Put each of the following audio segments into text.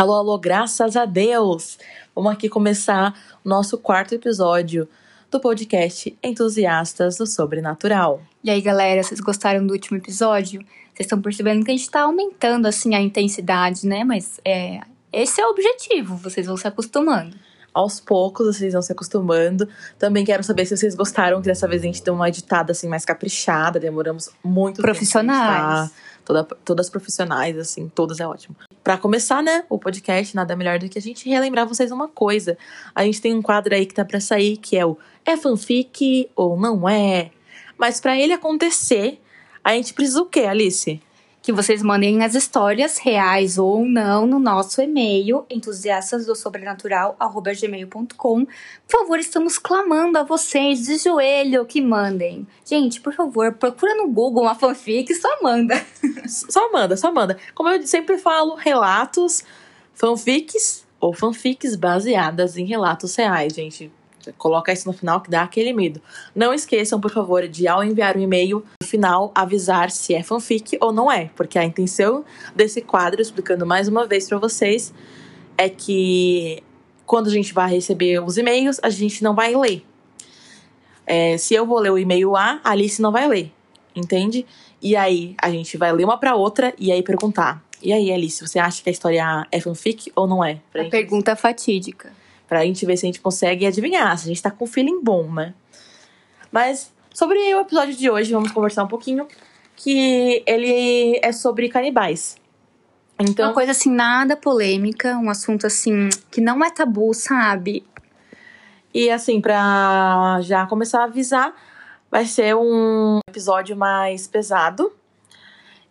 Alô, alô, graças a Deus! Vamos aqui começar o nosso quarto episódio do podcast Entusiastas do Sobrenatural. E aí, galera, vocês gostaram do último episódio? Vocês estão percebendo que a gente tá aumentando, assim, a intensidade, né? Mas é, esse é o objetivo, vocês vão se acostumando. Aos poucos vocês vão se acostumando. Também quero saber se vocês gostaram que dessa vez a gente deu uma editada assim mais caprichada. Demoramos muito Profissionais. tempo. Toda, todas profissionais, assim, todas é ótimo. Para começar, né, o podcast, nada melhor do que a gente relembrar vocês uma coisa. A gente tem um quadro aí que tá para sair, que é o É fanfic ou não é? Mas para ele acontecer, a gente precisa o quê, Alice? Que vocês mandem as histórias reais ou não no nosso e-mail, entusiastasdosobrenatural.gmail.com. Por favor, estamos clamando a vocês de joelho que mandem. Gente, por favor, procura no Google uma fanfic e só manda. Só manda, só manda. Como eu sempre falo, relatos, fanfics ou fanfics baseadas em relatos reais, gente. Coloca isso no final que dá aquele medo. Não esqueçam, por favor, de ao enviar o e-mail, no final avisar se é fanfic ou não é, porque a intenção desse quadro, explicando mais uma vez para vocês, é que quando a gente vai receber os e-mails, a gente não vai ler. É, se eu vou ler o e-mail A, a Alice não vai ler, entende? E aí a gente vai ler uma para outra e aí perguntar. E aí, Alice, você acha que a história é fanfic ou não é? A pergunta fatídica. Pra gente ver se a gente consegue adivinhar, se a gente tá com feeling bom, né? Mas sobre o episódio de hoje, vamos conversar um pouquinho. Que ele é sobre canibais. Então, Uma coisa assim, nada polêmica, um assunto assim, que não é tabu, sabe? e assim, pra já começar a avisar, vai ser um episódio mais pesado.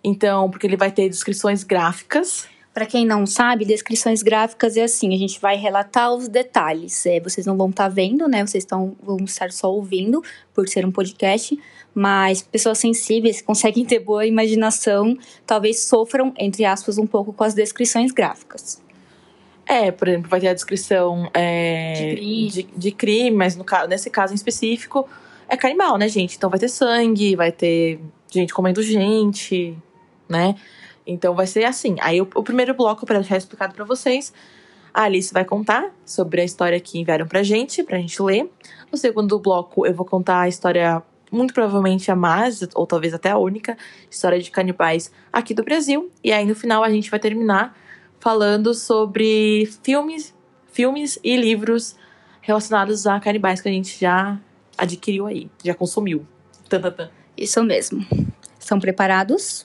Então, porque ele vai ter descrições gráficas. Pra quem não sabe, descrições gráficas é assim, a gente vai relatar os detalhes. É, vocês não vão estar vendo, né? Vocês tão, vão estar só ouvindo, por ser um podcast. Mas pessoas sensíveis que conseguem ter boa imaginação, talvez sofram, entre aspas, um pouco com as descrições gráficas. É, por exemplo, vai ter a descrição é, De crime. de, de crime, mas no, nesse caso em específico é canibal, né, gente? Então vai ter sangue, vai ter gente comendo gente, né? Então vai ser assim. Aí o, o primeiro bloco, pra deixar explicado pra vocês, a Alice vai contar sobre a história que enviaram pra gente, pra gente ler. No segundo bloco, eu vou contar a história, muito provavelmente a mais, ou talvez até a única, história de canibais aqui do Brasil. E aí no final a gente vai terminar falando sobre filmes, filmes e livros relacionados a canibais que a gente já adquiriu aí, já consumiu. Tan, tan, tan. Isso mesmo. Estão preparados?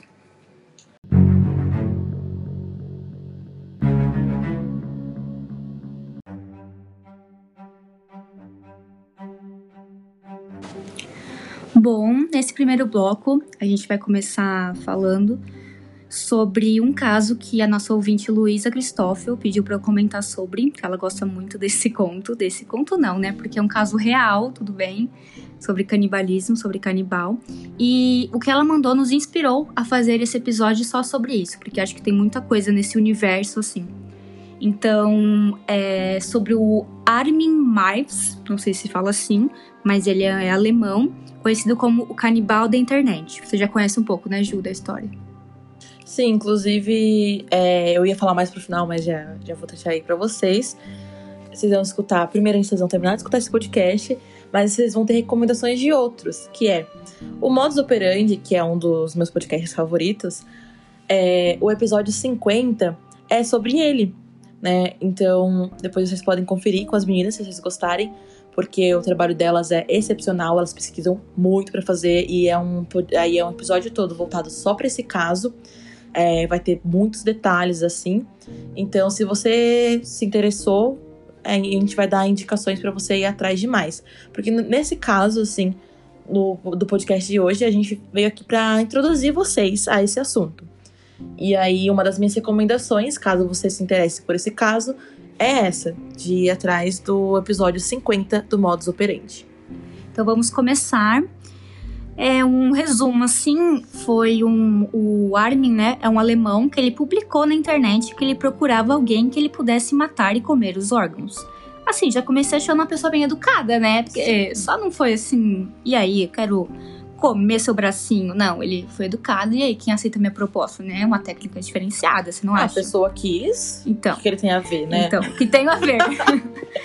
Bom, nesse primeiro bloco, a gente vai começar falando sobre um caso que a nossa ouvinte Luísa Cristófel pediu para eu comentar sobre, que ela gosta muito desse conto, desse conto não, né? Porque é um caso real, tudo bem, sobre canibalismo, sobre canibal. E o que ela mandou nos inspirou a fazer esse episódio só sobre isso, porque acho que tem muita coisa nesse universo assim. Então, é sobre o Armin Marx, não sei se fala assim, mas ele é alemão, conhecido como o canibal da internet. Você já conhece um pouco, né, Ju, da história? Sim, inclusive, é, eu ia falar mais pro final, mas já, já vou deixar aí pra vocês. Vocês vão escutar, primeiro vocês vão terminar de escutar esse podcast, mas vocês vão ter recomendações de outros, que é o Modus Operandi, que é um dos meus podcasts favoritos, é, o episódio 50 é sobre ele, né? Então, depois vocês podem conferir com as meninas se vocês gostarem, porque o trabalho delas é excepcional, elas pesquisam muito pra fazer e é um aí é um episódio todo voltado só pra esse caso. É, vai ter muitos detalhes assim. Então, se você se interessou, é, a gente vai dar indicações pra você ir atrás de mais. Porque nesse caso, assim, no, do podcast de hoje, a gente veio aqui pra introduzir vocês a esse assunto. E aí, uma das minhas recomendações, caso você se interesse por esse caso, é essa, de ir atrás do episódio 50 do Modus Operandi. Então vamos começar. É um resumo assim, foi um o Armin, né, é um alemão que ele publicou na internet que ele procurava alguém que ele pudesse matar e comer os órgãos. Assim, já comecei achando uma pessoa bem educada, né? Porque só não foi assim, e aí, eu quero comer seu bracinho. Não, ele foi educado. E aí, quem aceita minha proposta, né? É uma técnica diferenciada, você não Ah, acha? A pessoa quis. Então. O que ele tem a ver, né? Então, o que tem a ver?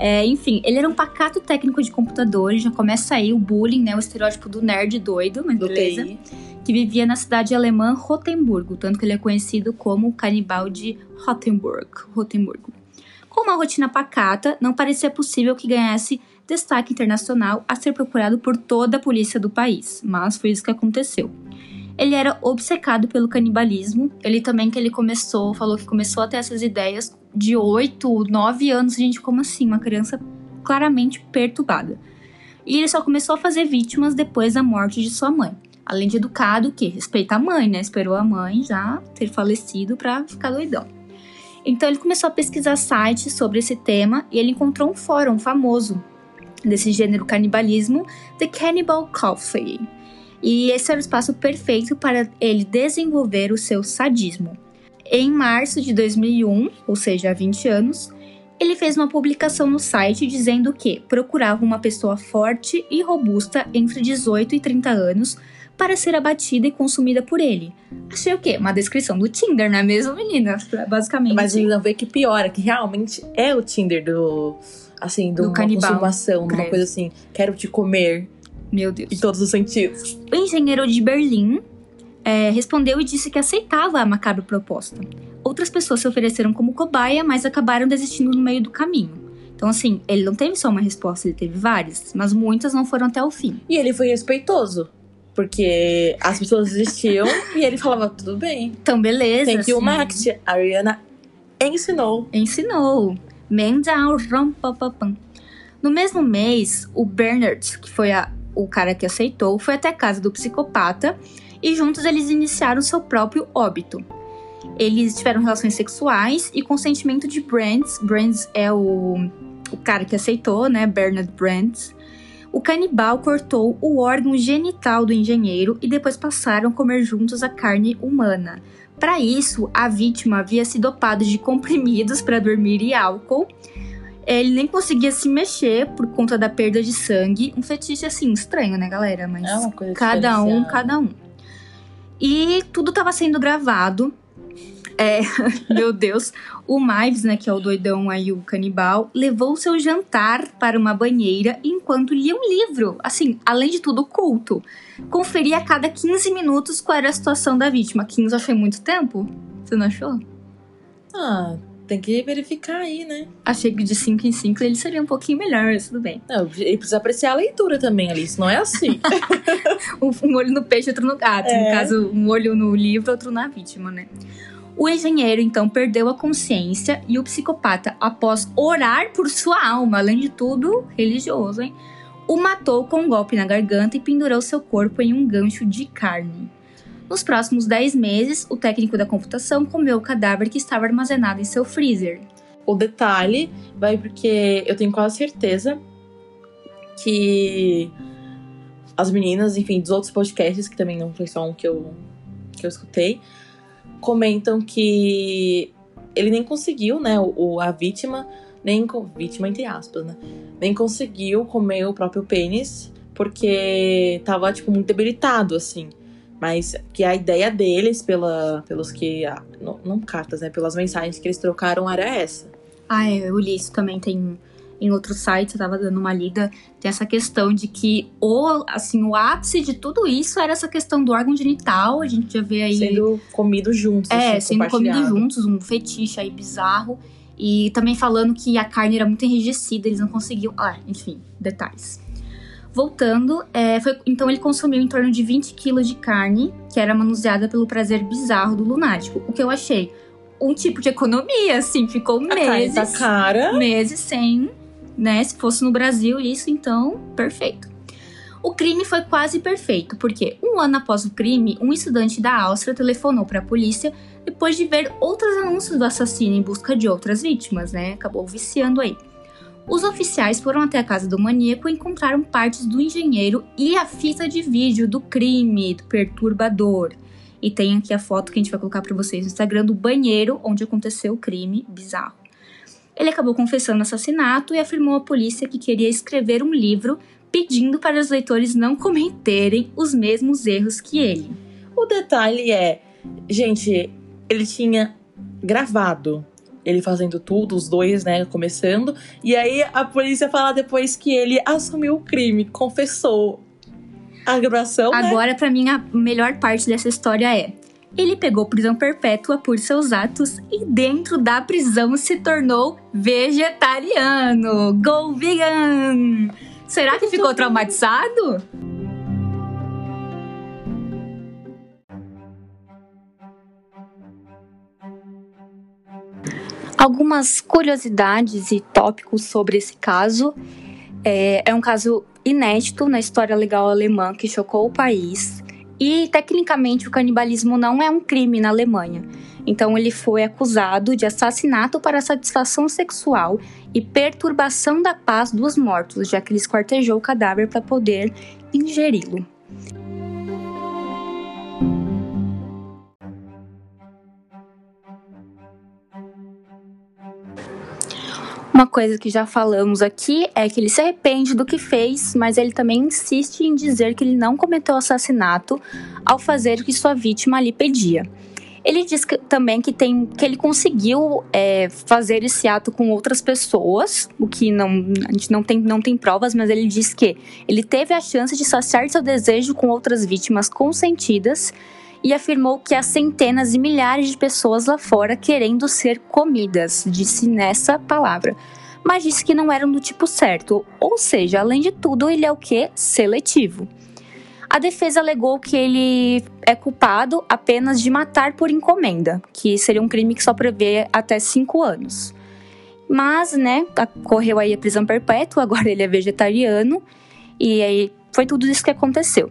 É, enfim, ele era um pacato técnico de computador, e já começa aí o bullying, né? O estereótipo do nerd doido, mas do beleza. TI. Que vivia na cidade alemã Rotemburgo, tanto que ele é conhecido como o canibal de Rotenburg. Rotemburgo. Com uma rotina pacata, não parecia possível que ganhasse destaque internacional a ser procurado por toda a polícia do país, mas foi isso que aconteceu. Ele era obcecado pelo canibalismo. Ele também que ele começou, falou que começou a ter essas ideias de 8, 9 anos. Gente, como assim? Uma criança claramente perturbada. E ele só começou a fazer vítimas depois da morte de sua mãe. Além de educado, que respeita a mãe, né? Esperou a mãe já ter falecido pra ficar doidão. Então ele começou a pesquisar sites sobre esse tema e ele encontrou um fórum famoso desse gênero canibalismo, The Cannibal Coffee. E esse era o espaço perfeito para ele desenvolver o seu sadismo. Em março de 2001, ou seja, há 20 anos, ele fez uma publicação no site dizendo que procurava uma pessoa forte e robusta entre 18 e 30 anos para ser abatida e consumida por ele. Achei o quê? Uma descrição do Tinder, não é mesmo, menina? Basicamente. Mas ele não vê que piora, que realmente é o Tinder do. Assim, do, Do uma canibal. consumação, uma coisa assim. Quero te comer Meu Deus. em todos os sentidos. O engenheiro de Berlim é, respondeu e disse que aceitava a macabra proposta. Outras pessoas se ofereceram como cobaia, mas acabaram desistindo no meio do caminho. Então, assim, ele não teve só uma resposta, ele teve várias, mas muitas não foram até o fim. E ele foi respeitoso. Porque as pessoas desistiam e ele falava, tudo bem. Então, beleza. Thank you, assim, Max. A Ariana ensinou. Ensinou. No mesmo mês, o Bernard, que foi a- o cara que aceitou, foi até a casa do psicopata e juntos eles iniciaram seu próprio óbito. Eles tiveram relações sexuais e consentimento de Brands. Brands é o, o cara que aceitou, né? Bernard Brands. O canibal cortou o órgão genital do engenheiro e depois passaram a comer juntos a carne humana. Para isso, a vítima havia se dopado de comprimidos para dormir e álcool. Ele nem conseguia se mexer por conta da perda de sangue. Um fetiche assim estranho, né, galera? Mas É cada um, cada um. E tudo estava sendo gravado. É, meu Deus. O Mives, né, que é o doidão aí, o canibal, levou seu jantar para uma banheira enquanto lia um livro. Assim, além de tudo, culto. Conferia a cada 15 minutos qual era a situação da vítima. 15 eu achei muito tempo. Você não achou? Ah, tem que verificar aí, né? Achei que de 5 em 5 ele seria um pouquinho melhor, mas tudo bem. Não, ele precisa apreciar a leitura também, Alice. Não é assim. Um, olho no peixe, outro no gato. No É. caso, um olho no livro, outro na vítima, né? O engenheiro, então, perdeu a consciência e o psicopata, após orar por sua alma, além de tudo, religioso, hein? O matou com um golpe na garganta e pendurou seu corpo em um gancho de carne. Nos próximos 10 meses, o técnico da computação comeu o cadáver que estava armazenado em seu freezer. o detalhe vai porque eu tenho quase certeza que as meninas, enfim, dos outros podcasts, que também não foi só um que eu, que eu escutei, comentam que ele nem conseguiu, né, o, a vítima, nem vítima entre aspas, né, nem conseguiu comer o próprio pênis porque tava, tipo, muito debilitado, assim. Mas que a ideia deles, pela, pelos que. Não, não cartas, né? Pelas mensagens que eles trocaram, era essa. Ah, é, eu li isso também, tem em outros sites, eu tava dando uma lida, tem essa questão de que o, assim, o ápice de tudo isso era essa questão do órgão genital, a gente já vê aí... Sendo comido juntos. é, assim, sendo comido juntos, um fetiche aí bizarro. E também falando que a carne era muito enrijecida, eles não conseguiam... Ah, enfim, detalhes. Voltando, é, foi- então ele consumiu em torno de 20 quilos de carne, que era manuseada pelo prazer bizarro do lunático. O que eu achei um tipo de economia, assim, ficou A carne meses tá cara. meses sem, né? Se fosse no Brasil, isso então, perfeito. O crime foi quase perfeito, porque um ano após o crime, um estudante da Áustria telefonou para a polícia depois de ver outros anúncios do assassino em busca de outras vítimas, né? Acabou viciando aí. Os oficiais foram até a casa do maníaco e encontraram partes do engenheiro e a fita de vídeo do crime, do perturbador. E tem aqui a foto que a gente vai colocar para vocês no Instagram do banheiro onde aconteceu o crime bizarro. Ele acabou confessando o assassinato e afirmou à polícia que queria escrever um livro pedindo para os leitores não cometerem os mesmos erros que ele. O detalhe é, gente, ele tinha gravado ele fazendo tudo, os dois, né, começando. E aí a polícia fala depois que ele assumiu o crime, confessou a gravação. Né? Agora, né? para mim, a melhor parte dessa história é. Ele pegou prisão perpétua por seus atos e dentro da prisão se tornou vegetariano. Go vegan! Será que ficou traumatizado? Algumas curiosidades e tópicos sobre esse caso. É, é um caso inédito na história legal alemã que chocou o país. E, tecnicamente, o canibalismo não é um crime na Alemanha. Então, ele foi acusado de assassinato para satisfação sexual e perturbação da paz dos mortos, já que ele esquartejou o cadáver para poder ingeri-lo. Uma coisa que já falamos aqui é que ele se arrepende do que fez, mas ele também insiste em dizer que ele não cometeu assassinato ao fazer o que sua vítima lhe pedia. Ele diz que, também que, tem, que ele conseguiu é, fazer esse ato com outras pessoas, o que não, a gente não tem, não tem provas, mas ele diz que ele teve a chance de saciar seu desejo com outras vítimas consentidas e afirmou que há centenas e milhares de pessoas lá fora querendo ser comidas, disse nessa palavra. Mas disse que não eram do tipo certo, ou seja, além de tudo, ele é o que? Seletivo. A defesa alegou que ele é culpado apenas de matar por encomenda, que seria um crime que só prevê até cinco anos. Mas, né, correu aí a prisão perpétua, agora ele é vegetariano, e aí foi tudo isso que aconteceu.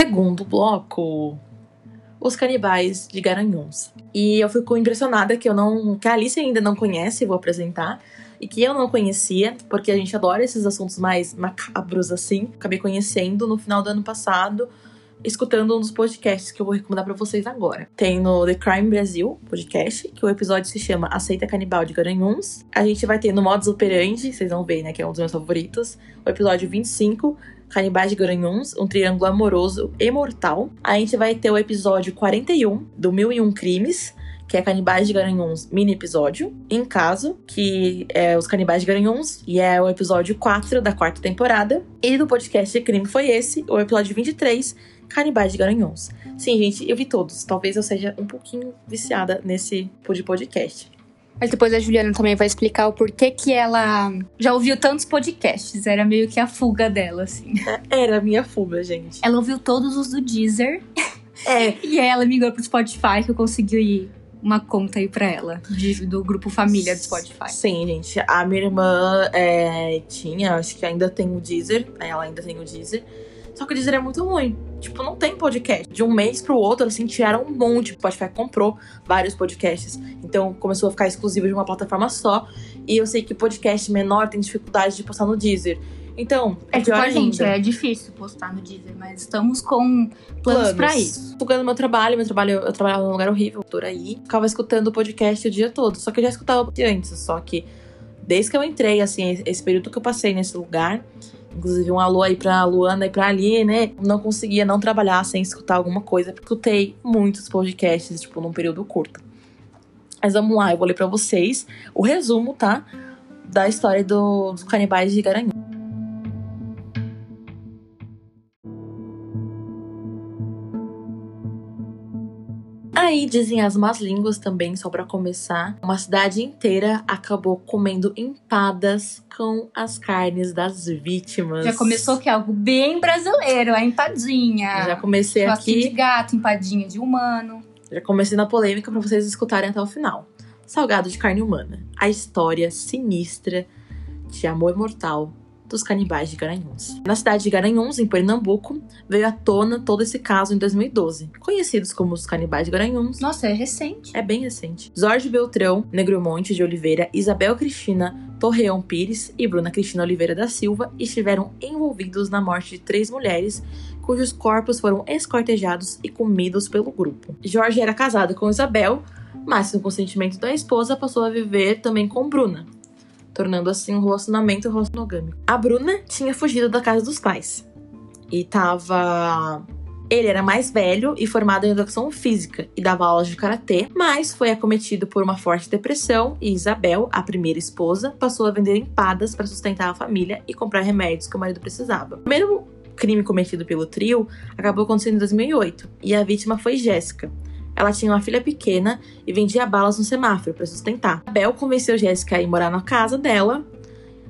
Segundo bloco, os canibais de Garanhuns. E eu fico impressionada que eu não, que a Alice ainda não conhece, vou apresentar, e que eu não conhecia, porque a gente adora esses assuntos mais macabros assim. Acabei conhecendo no final do ano passado, escutando um dos podcasts que eu vou recomendar para vocês agora. Tem no The Crime Brasil podcast, que o episódio se chama Aceita Canibal de Garanhuns. A gente vai ter no Modus Operandi, vocês vão ver, né, que é um dos meus favoritos, o episódio 25, Canibais de Garanhuns, um triângulo amoroso e mortal. A gente vai ter o episódio 41 do Mil e Um Crimes, que é Canibais de Garanhuns, mini episódio. Em caso, que é os Canibais de Garanhuns, e é o episódio 4 da quarta temporada. E do podcast de crime foi esse, o episódio 23, Canibais de Garanhuns. Sim, gente, eu vi todos. Talvez eu seja um pouquinho viciada nesse podcast. Mas depois a Juliana também vai explicar o porquê que ela já ouviu tantos podcasts. Era meio que a fuga dela, assim. É, era a minha fuga, gente. Ela ouviu todos os do Deezer. É. e aí ela migrou pro Spotify, que eu consegui ir uma conta aí pra ela, de, do grupo família do Spotify. Sim, gente. A minha irmã é, tinha, acho que ainda tem o Deezer. Ela ainda tem o Deezer. Só que o Deezer é muito ruim. Tipo, não tem podcast. De um mês pro outro, assim, tiraram um monte. O Spotify comprou vários podcasts. Então começou a ficar exclusivo de uma plataforma só. E eu sei que podcast menor tem dificuldade de postar no Deezer. Então, é, é tipo a gente, é difícil postar no Deezer, mas estamos com planos, planos. pra isso. Ganhando meu trabalho, meu trabalho, eu trabalhava num lugar horrível, por aí. Ficava escutando o podcast o dia todo. Só que eu já escutava antes, só que desde que eu entrei, assim, esse período que eu passei nesse lugar, Inclusive, um alô aí pra Luana e pra Ali, né? Não conseguia não trabalhar sem escutar alguma coisa, escutei muitos podcasts, tipo, num período curto. Mas vamos lá, eu vou ler pra vocês o resumo, tá? Da história do, dos canibais de Garanhuns. Aí dizem as más línguas também, só para começar, uma cidade inteira acabou comendo empadas com as carnes das vítimas. Já começou que é algo bem brasileiro, a empadinha. Já comecei aqui. de gato, empadinha de humano. Já comecei na polêmica para vocês escutarem até o final. Salgado de carne humana. A história sinistra de amor mortal dos canibais de Garanhuns. Na cidade de Garanhuns, em Pernambuco, veio à tona todo esse caso em 2012. Conhecidos como os canibais de Garanhuns. Nossa, é recente. É bem recente. Jorge Beltrão, Negromonte de Oliveira, Isabel Cristina Torreão Pires e Bruna Cristina Oliveira da Silva estiveram envolvidos na morte de três mulheres cujos corpos foram escortejados e comidos pelo grupo. Jorge era casado com Isabel, mas, com o consentimento da esposa, passou a viver também com Bruna, tornando assim um relacionamento monogâmico. A Bruna tinha fugido da casa dos pais e tava ele era mais velho e formado em educação física e dava aulas de karatê, mas foi acometido por uma forte depressão e Isabel, a primeira esposa, passou a vender empadas para sustentar a família e comprar remédios que o marido precisava. O primeiro crime cometido pelo trio acabou acontecendo em 2008 e a vítima foi Jéssica. Ela tinha uma filha pequena e vendia balas no semáforo para sustentar. Isabel convenceu Jéssica a ir morar na casa dela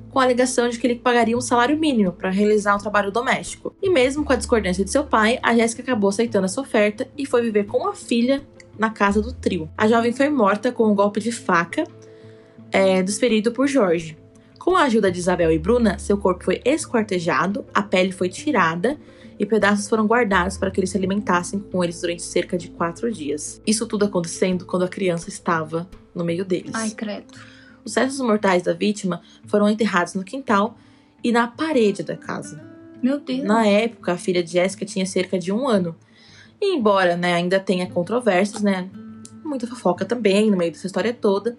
com a alegação de que ele pagaria um salário mínimo para realizar um trabalho doméstico. E mesmo com a discordância de seu pai, a Jéssica acabou aceitando essa oferta e foi viver com a filha na casa do trio. A jovem foi morta com um golpe de faca é, desferido por Jorge. Com a ajuda de Isabel e Bruna, seu corpo foi esquartejado, a pele foi tirada e pedaços foram guardados para que eles se alimentassem com eles durante cerca de quatro dias. Isso tudo acontecendo quando a criança estava no meio deles. Ai, credo. Os restos mortais da vítima foram enterrados no quintal e na parede da casa. Meu Deus. Na época, a filha de Jéssica tinha cerca de um ano. E embora né, ainda tenha controvérsias, né, muita fofoca também no meio dessa história toda,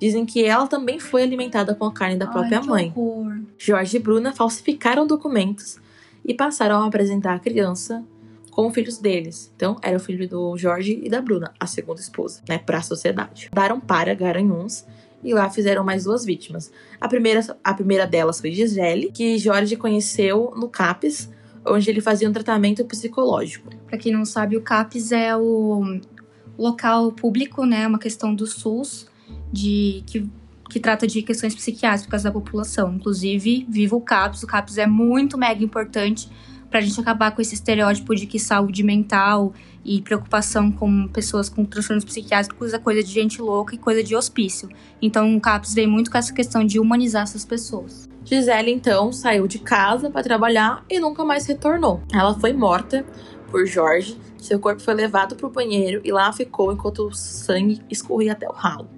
dizem que ela também foi alimentada com a carne da própria Ai, mãe. Horror. Jorge e Bruna falsificaram documentos e passaram a apresentar a criança como filhos deles. Então, era o filho do Jorge e da Bruna, a segunda esposa, né, para a sociedade. Daram para Garanhuns e lá fizeram mais duas vítimas. A primeira, a primeira delas foi Gisele, que Jorge conheceu no CAPES, onde ele fazia um tratamento psicológico. Para quem não sabe, o CAPES é o local público, né, uma questão do SUS, de que, que trata de questões psiquiátricas da população. Inclusive, viva o CAPES. O CAPES é muito mega importante para a gente acabar com esse estereótipo de que saúde mental e preocupação com pessoas com transtornos psiquiátricos é coisa de gente louca e coisa de hospício. Então o CAPS vem muito com essa questão de humanizar essas pessoas. Gisele então saiu de casa para trabalhar e nunca mais retornou. Ela foi morta por Jorge, seu corpo foi levado para o banheiro e lá ficou enquanto o sangue escorria até o ralo.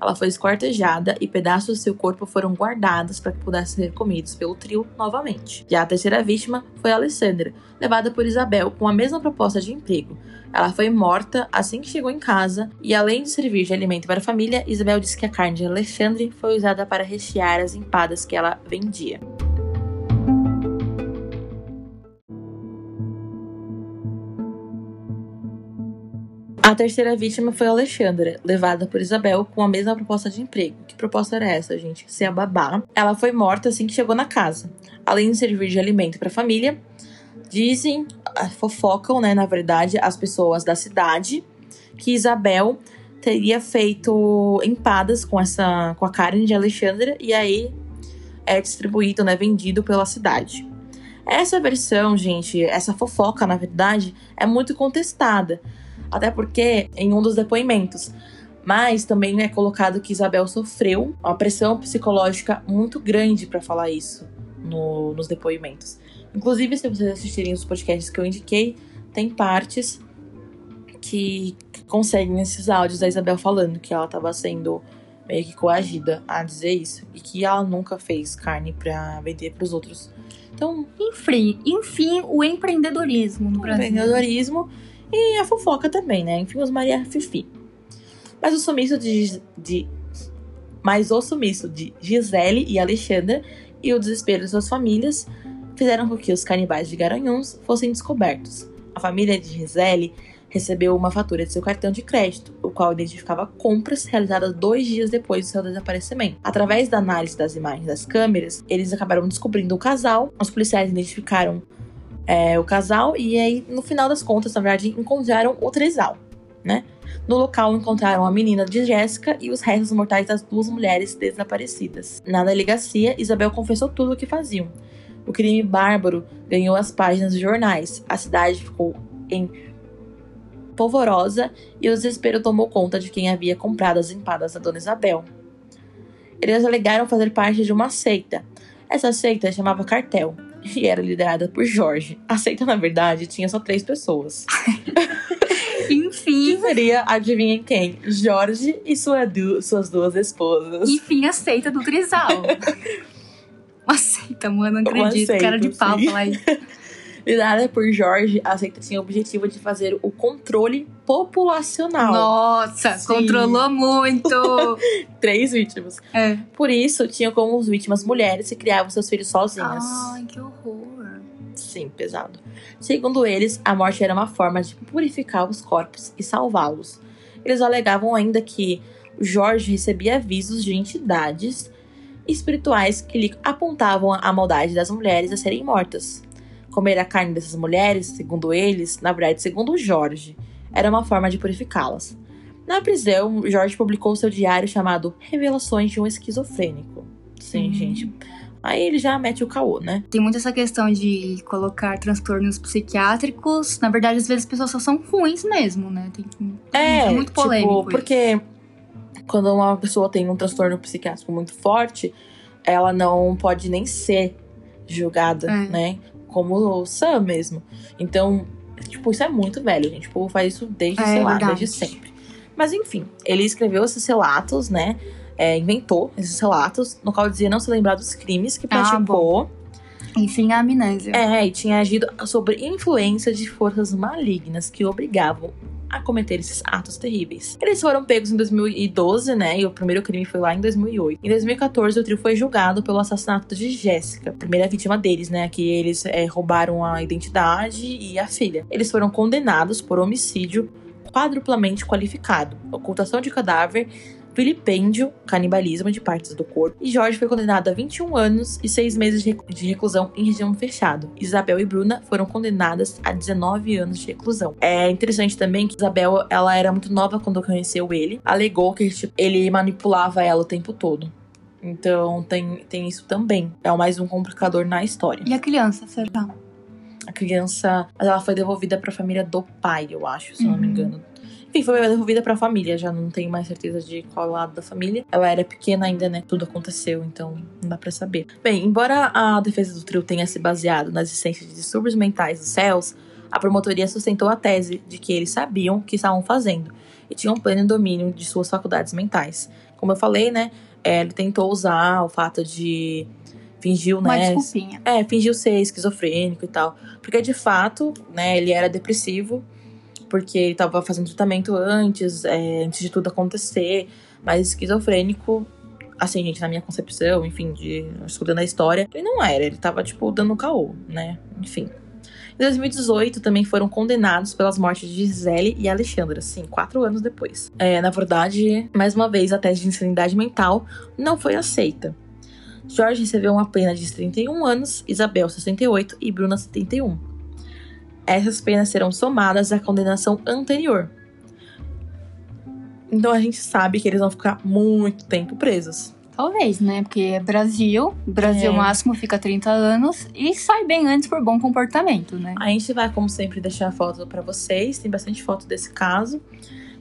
Ela foi esquartejada e pedaços do seu corpo foram guardados para que pudessem ser comidos pelo trio novamente. Já a terceira vítima foi Alessandra, levada por Isabel com a mesma proposta de emprego. Ela foi morta assim que chegou em casa e, além de servir de alimento para a família, Isabel disse que a carne de Alexandre foi usada para rechear as empadas que ela vendia. A terceira vítima foi Alexandra, levada por Isabel com a mesma proposta de emprego. Que proposta era essa, gente? Ser a babá. Ela foi morta assim que chegou na casa. Além de servir de alimento para a família, dizem, fofocam, né, na verdade, as pessoas da cidade que Isabel teria feito empadas com essa com a carne de Alexandra e aí é distribuído, né, vendido pela cidade. Essa versão, gente, essa fofoca, na verdade, é muito contestada até porque em um dos depoimentos. Mas também é colocado que Isabel sofreu uma pressão psicológica muito grande para falar isso no, nos depoimentos. Inclusive, se vocês assistirem os podcasts que eu indiquei, tem partes que conseguem esses áudios da Isabel falando que ela estava sendo meio que coagida a dizer isso e que ela nunca fez carne para vender para os outros. Então, enfim, enfim, o empreendedorismo no o Brasil. empreendedorismo e a fofoca também, né? Enfim, os Maria Fifi. Mas o sumiço de, de. Mas o sumiço de Gisele e Alexandra e o desespero de suas famílias fizeram com que os canibais de Garanhuns fossem descobertos. A família de Gisele recebeu uma fatura de seu cartão de crédito, o qual identificava compras realizadas dois dias depois do seu desaparecimento. Através da análise das imagens das câmeras, eles acabaram descobrindo o casal. Os policiais identificaram é, o casal e aí, no final das contas, na verdade, encontraram o trisal, né? No local encontraram a menina de Jéssica e os restos mortais das duas mulheres desaparecidas. Na delegacia, Isabel confessou tudo o que faziam. O crime bárbaro ganhou as páginas dos jornais. A cidade ficou em polvorosa e o desespero tomou conta de quem havia comprado as empadas da dona Isabel. Eles alegaram fazer parte de uma seita. Essa seita chamava Cartel e era liderada por Jorge. A seita, na verdade, tinha só três pessoas. Enfim. Que seria, adivinhem quem? Jorge e sua du suas duas esposas. Enfim, a seita do Trisal. Uma seita, mano, não acredito. seita, Cara de pau falar isso. Liderada por Jorge, a seita tinha o objetivo de fazer o controle populacional. Nossa, Sim. controlou muito. Três vítimas. é. Por isso, tinham como vítimas mulheres que criavam seus filhos sozinhas. Ai, que horror. Sim, pesado. Segundo eles, a morte era uma forma de purificar os corpos e salvá-los. Eles alegavam ainda que Jorge recebia avisos de entidades espirituais que lhe apontavam a maldade das mulheres a serem mortas. Comer a carne dessas mulheres, segundo eles, na verdade, segundo Jorge, era uma forma de purificá-las. Na prisão, Jorge publicou seu diário chamado Revelações de um Esquizofrênico. Sim, Hum. gente. Aí ele já mete o caô, né? Tem muito essa questão de colocar transtornos psiquiátricos. Na verdade, às vezes as pessoas só são ruins mesmo, né? Tem, É, muito polêmico. Tipo, porque quando uma pessoa tem um transtorno psiquiátrico muito forte, ela não pode nem ser julgada, É. né? Como o Sam mesmo. Então, tipo, isso é muito velho, gente. O povo faz isso desde, É, sei lá, verdade. desde sempre. Mas enfim, ele escreveu esses relatos, né? É, inventou esses relatos, no qual dizia não se lembrar dos crimes que Ah, praticou. Enfim, a amnésia. É, e tinha agido sobre influência de forças malignas que o obrigavam a cometer esses atos terríveis. Eles foram pegos em 2012, né? E o primeiro crime foi lá em 2008. Em 2014, o trio foi julgado pelo assassinato de Jéssica, primeira vítima deles, né? Que eles é, roubaram a identidade e a filha. Eles foram condenados por homicídio quadruplamente qualificado, ocultação de cadáver, vilipêndio, canibalismo de partes do corpo. E Jorge foi condenado a 21 anos e 6 meses de rec- de reclusão em regime fechado. Isabel e Bruna foram condenadas a 19 anos de reclusão. É interessante também que Isabel, ela era muito nova quando conheceu ele. Alegou que tipo, ele manipulava ela o tempo todo. Então tem, tem isso também. É mais um complicador na história. E a criança, será? A criança, mas ela foi devolvida pra família do pai, eu acho, se eu não me Uhum. engano. Enfim, foi devolvida pra família, já não tenho mais certeza de qual lado da família. Ela era pequena ainda, né? Tudo aconteceu, então não dá pra saber. Bem, embora a defesa do trio tenha se baseado nas existências de distúrbios mentais dos céus, a promotoria sustentou a tese de que eles sabiam o que estavam fazendo e tinham pleno domínio de suas faculdades mentais. Como eu falei, né? é, ele tentou usar o fato de fingiu, Uma né? desculpinha. É, fingiu ser esquizofrênico e tal. Porque de fato, né, ele era depressivo, porque ele tava fazendo tratamento antes, é, antes de tudo acontecer. Mas esquizofrênico, assim, gente, na minha concepção, enfim, de estudando a história, ele não era, ele tava, tipo, dando caô, né? Enfim. Em 2018, também foram condenados pelas mortes de Gisele e Alexandra, sim, quatro anos depois. É, na verdade, mais uma vez, a tese de insanidade mental não foi aceita. Jorge recebeu uma pena de 31 anos, Isabel 68 e Bruna 71. Essas penas serão somadas à condenação anterior. Então a gente sabe que eles vão ficar muito tempo presos. Talvez, né? Porque é Brasil. Brasil É. máximo fica 30 anos e sai bem antes por bom comportamento, né? A gente vai, como sempre, deixar a foto pra vocês. Tem bastante foto desse caso.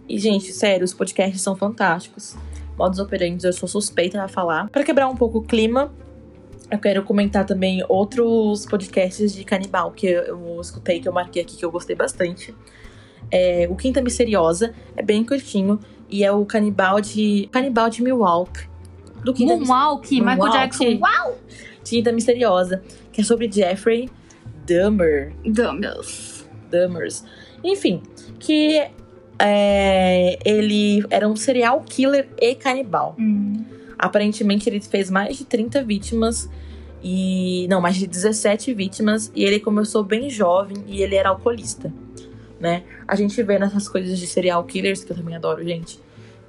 E, gente, sério, os podcasts são fantásticos. Modos operantes, eu sou suspeita a falar. Pra quebrar um pouco o clima, eu quero comentar também outros podcasts de canibal que eu, escutei, que eu marquei aqui, que eu gostei bastante. É, o Quinta Misteriosa é bem curtinho e é o canibal de canibal de Milwaukee. Do Quinta Moonwalk, Michael. Jackson. Uau! Quinta Misteriosa, que é sobre Jeffrey Dahmer. Dumbbells. Dahmers. Enfim, que é, ele era um serial killer e canibal. Hum. Aparentemente, ele fez mais de 30 vítimas e. Não, mais de 17 vítimas. E ele começou bem jovem e ele era alcoolista. Né? A gente vê nessas coisas de serial killers, que eu também adoro, gente,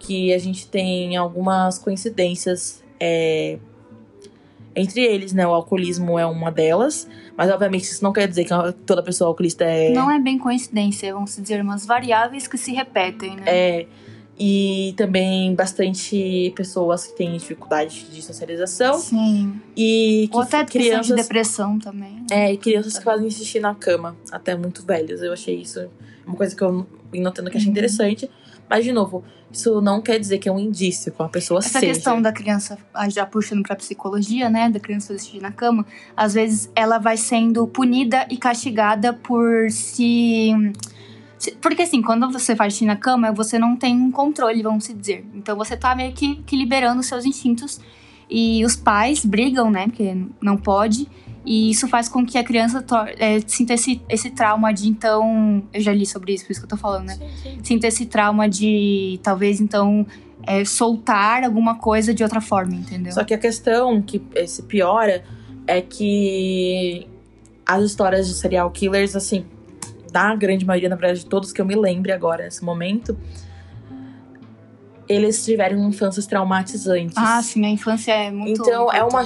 que a gente tem algumas coincidências é, entre eles, né? O alcoolismo é uma delas, mas obviamente isso não quer dizer que toda pessoa alcoolista é. Não é bem coincidência, se dizer umas variáveis que se repetem, né? É, e também bastante pessoas que têm dificuldade de socialização Sim. e que Ou até questão de crianças, depressão também. né? é, e crianças que fazem xixi na cama, até muito velhas. Eu achei isso uma coisa que eu vim notando que achei Uhum. interessante. Mas, de novo, isso não quer dizer que é um indício que uma pessoa Essa seja. questão da criança, ah, já puxando pra psicologia, né? Da criança fazer xixi na cama, às vezes ela vai sendo punida e castigada por se. Porque assim, quando você faz xixi na cama, você não tem um controle, vamos se dizer. Então você tá meio que, que liberando os seus instintos. E os pais brigam, né? Porque não pode. E isso faz com que a criança é, sinta esse, esse trauma de então. Eu já li sobre isso, por isso que eu tô falando, né? Sim, sim. Sinta esse trauma de talvez então é, soltar alguma coisa de outra forma, entendeu? Só que a questão que se piora é que as histórias de serial killers, assim, da grande maioria, na verdade, de todos que eu me lembre agora nesse momento, eles tiveram infâncias traumatizantes. Ah, sim, a infância é muito. Então é uma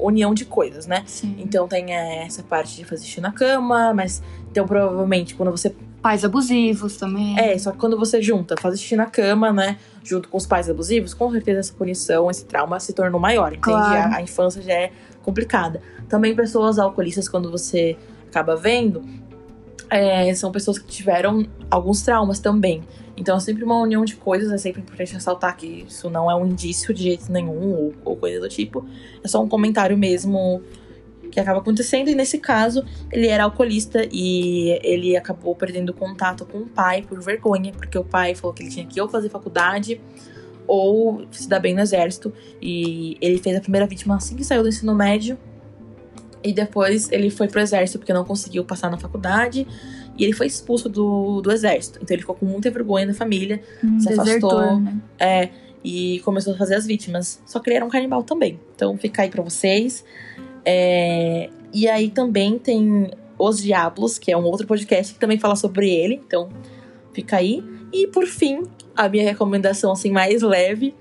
união de coisas, né? Sim. Então tem é, essa parte de fazer xixi na cama, mas então provavelmente quando você. Pais abusivos também. É, só que quando você junta fazer xixi na cama, né? Junto com os pais abusivos, com certeza essa punição, esse trauma se tornou maior, entende? Claro. A, a infância já é complicada. Também pessoas alcoolistas, quando você acaba vendo, é, são pessoas que tiveram alguns traumas também. Então é sempre uma união de coisas, é sempre importante ressaltar que isso não é um indício de jeito nenhum ou, ou coisa do tipo. É só um comentário mesmo que acaba acontecendo. E nesse caso, ele era alcoolista e ele acabou perdendo contato com o pai por vergonha, porque o pai falou que ele tinha que ou fazer faculdade ou se dar bem no exército. E ele fez a primeira vítima assim que saiu do ensino médio. E depois ele foi pro exército porque não conseguiu passar na faculdade. E ele foi expulso do, do exército. Então ele ficou com muita vergonha da família, hum, se afastou. Né? É, e começou a fazer as vítimas. Só que ele era um canibal também. Então fica aí pra vocês. É, e aí também tem Os Diablos, que é um outro podcast que também fala sobre ele. Então fica aí. E por fim, a minha recomendação assim mais leve,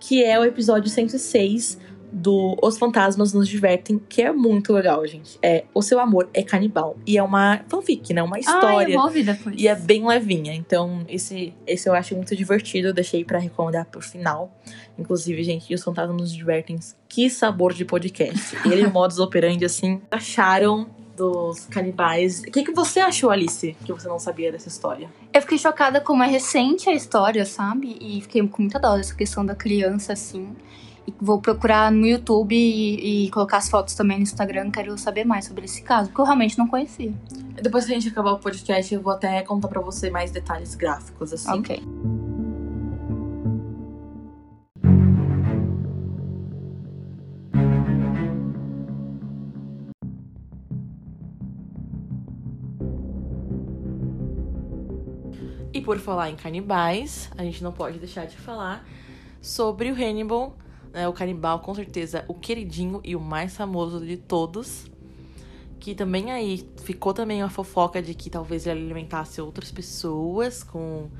que é o episódio 106 do Os Fantasmas Nos Divertem, que é muito legal, gente. É O Seu Amor é Canibal. E é uma fanfic, né? Uma história. Eu vou depois. E é bem levinha. Então, esse, esse eu acho muito divertido. Eu deixei para recomendar por final. Inclusive, gente, Os Fantasmas Nos Divertem, que sabor de podcast. Ele e o modus operandi, assim, acharam dos canibais. O que, que você achou, Alice, que você não sabia dessa história? Eu fiquei chocada como é recente a história, sabe? E fiquei com muita dó dessa questão da criança, assim. Vou procurar no YouTube e, e, colocar as fotos também no Instagram. Quero saber mais sobre esse caso, porque eu realmente não conhecia. Depois que a gente acabar o podcast, eu vou até contar para você mais detalhes gráficos, assim. Ok. E por falar em canibais, a gente não pode deixar de falar sobre o Hannibal né, o canibal, com certeza, o queridinho e o mais famoso de todos. Que também aí ficou também a fofoca de que talvez ele alimentasse outras pessoas com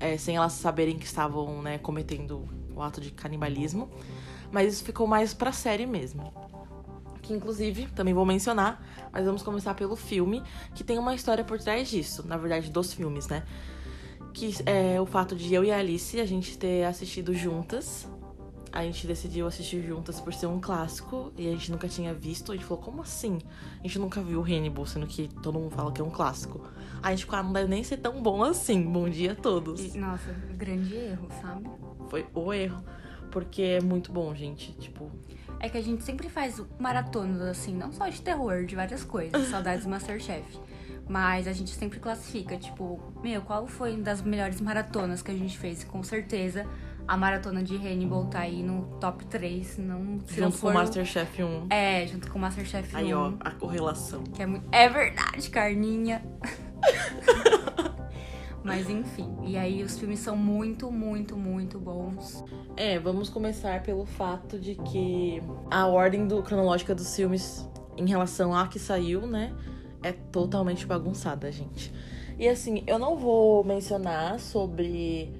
é, sem elas saberem que estavam né, cometendo o ato de canibalismo. Mas isso ficou mais pra série mesmo. Que inclusive, também vou mencionar, mas vamos começar pelo filme, que tem uma história por trás disso, na verdade, dos filmes, né? Que é o fato de eu e a Alice a gente ter assistido juntas a gente decidiu assistir juntas por ser um clássico e a gente nunca tinha visto. A gente falou, como assim? A gente nunca viu Hannibal, sendo que todo mundo fala que é um clássico. A gente ficou, ah, não deve nem ser tão bom assim. Bom dia a todos. Nossa, grande erro, sabe? Foi o erro. Porque é muito bom, gente. Tipo. É que a gente sempre faz maratonas, assim, não só de terror, de várias coisas. Saudades do Masterchef. Mas a gente sempre classifica, tipo, meu, qual foi uma das melhores maratonas que a gente fez? Com certeza a maratona de Hannibal tá aí no top 3. Não, se junto não for... com o Masterchef 1. É, junto com o Masterchef 1. Aí, ó, a correlação. Que é, muito... é verdade, carninha. Mas enfim, e aí os filmes são muito, muito, muito bons. É, vamos começar pelo fato de que a ordem do, cronológica dos filmes em relação a que saiu, né, é totalmente bagunçada, gente. E assim, eu não vou mencionar sobre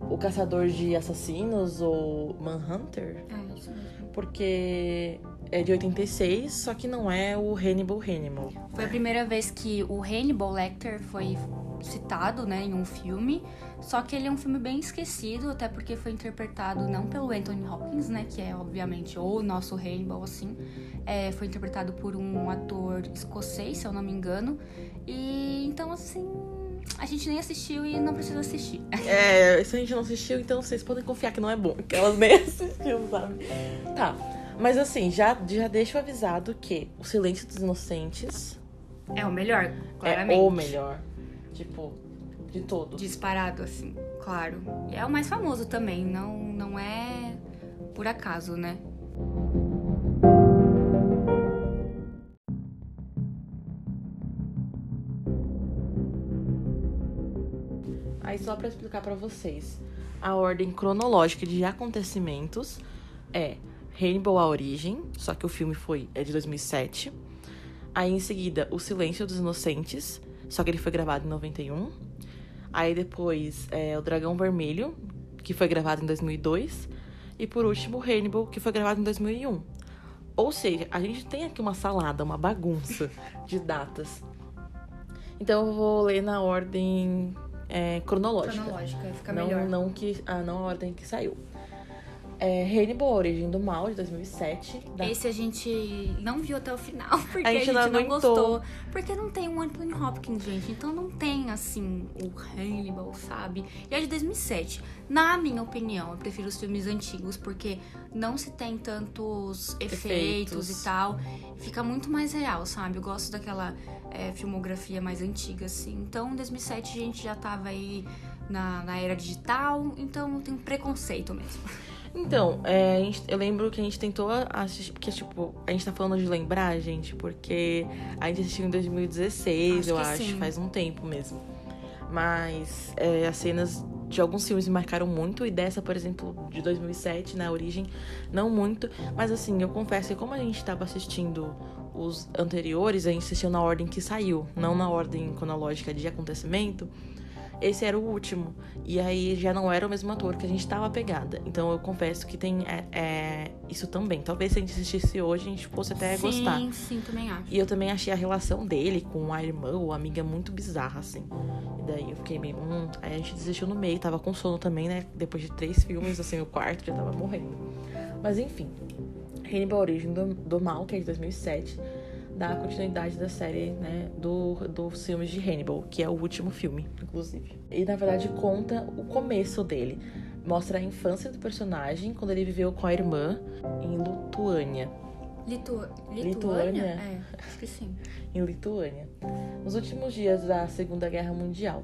o Caçador de Assassinos ou Manhunter. É, isso mesmo. Porque é de 86, só que não é o Hannibal Hannibal. Foi a primeira vez que o Hannibal Lecter foi citado, né, em um filme. Só que ele é um filme bem esquecido, até porque foi interpretado não pelo Anthony Hopkins, né, que é obviamente o nosso Hannibal, assim. É, foi interpretado por um ator escocês, se eu não me engano. E então, assim, a gente nem assistiu e não precisa assistir. É, se a gente não assistiu, então vocês podem confiar que não é bom, que elas nem assistiram, sabe? Tá. Mas assim, já, já deixo avisado que O Silêncio dos Inocentes. É o melhor, claramente. É o melhor. Tipo, de todos. Disparado, assim, claro. E é o mais famoso também, não, não é por acaso, né? Só pra explicar pra vocês. A ordem cronológica de acontecimentos é Hannibal a origem, só que o filme foi é de 2007. Aí em seguida, O Silêncio dos Inocentes, só que ele foi gravado em 91. Aí depois, é, O Dragão Vermelho, que foi gravado em 2002. E por último, Hannibal, que foi gravado em 2001. Ou seja, a gente tem aqui uma salada, uma bagunça de datas. Então eu vou ler na ordem é, cronológica. Cronológica, fica não, melhor. Não, que, ah, não a ordem que saiu. É, Hannibal, Origem do Mal, de 2007. da- Esse a gente não viu até o final, porque A a gente gente, não não, gostou. Porque não tem o Anthony Hopkins, gente. Então não tem, assim, o Hannibal, sabe? E é de 2007. Na minha opinião, eu prefiro os filmes antigos, porque não se tem tantos efeitos, Efeitos. e tal. Fica muito mais real, sabe? Eu gosto daquela é, filmografia mais antiga, assim. Então, em 2007 a gente já tava aí na, na era digital, então tenho preconceito mesmo. Então, é, gente- eu lembro que a gente tentou assistir. Porque, tipo, a gente tá falando de lembrar, gente, porque a gente assistiu em 2016, Acho eu acho, sim. faz um tempo mesmo. Mas é, as cenas de alguns filmes me marcaram muito, e dessa, por exemplo, de 2007, na origem, não muito. Mas assim, eu confesso que como a gente tava assistindo os anteriores, a gente assistiu na ordem que saiu, não na ordem cronológica de acontecimento. Esse era o último. E aí já não era o mesmo ator que a gente tava pegada. Então eu confesso que tem é, é, isso também. Talvez se a gente assistisse hoje, a gente fosse até sim, gostar. sim, também acho. E eu também achei a relação dele com a irmã ou a amiga muito bizarra, assim. E daí eu fiquei meio. Hum. Aí a gente desistiu no meio, tava com sono também, né? Depois de três filmes, assim, o quarto já tava morrendo. Mas enfim. Hannibal Origem do, do Mal, que é de 2007, dá a continuidade da série, né? Do, dos filmes de Hannibal, que é o último filme, inclusive. E na verdade conta o começo dele. Mostra a infância do personagem quando ele viveu com a irmã em Lituânia. Litu... Lituânia? Lituânia? É, acho que sim. em Lituânia. Nos últimos dias da Segunda Guerra Mundial,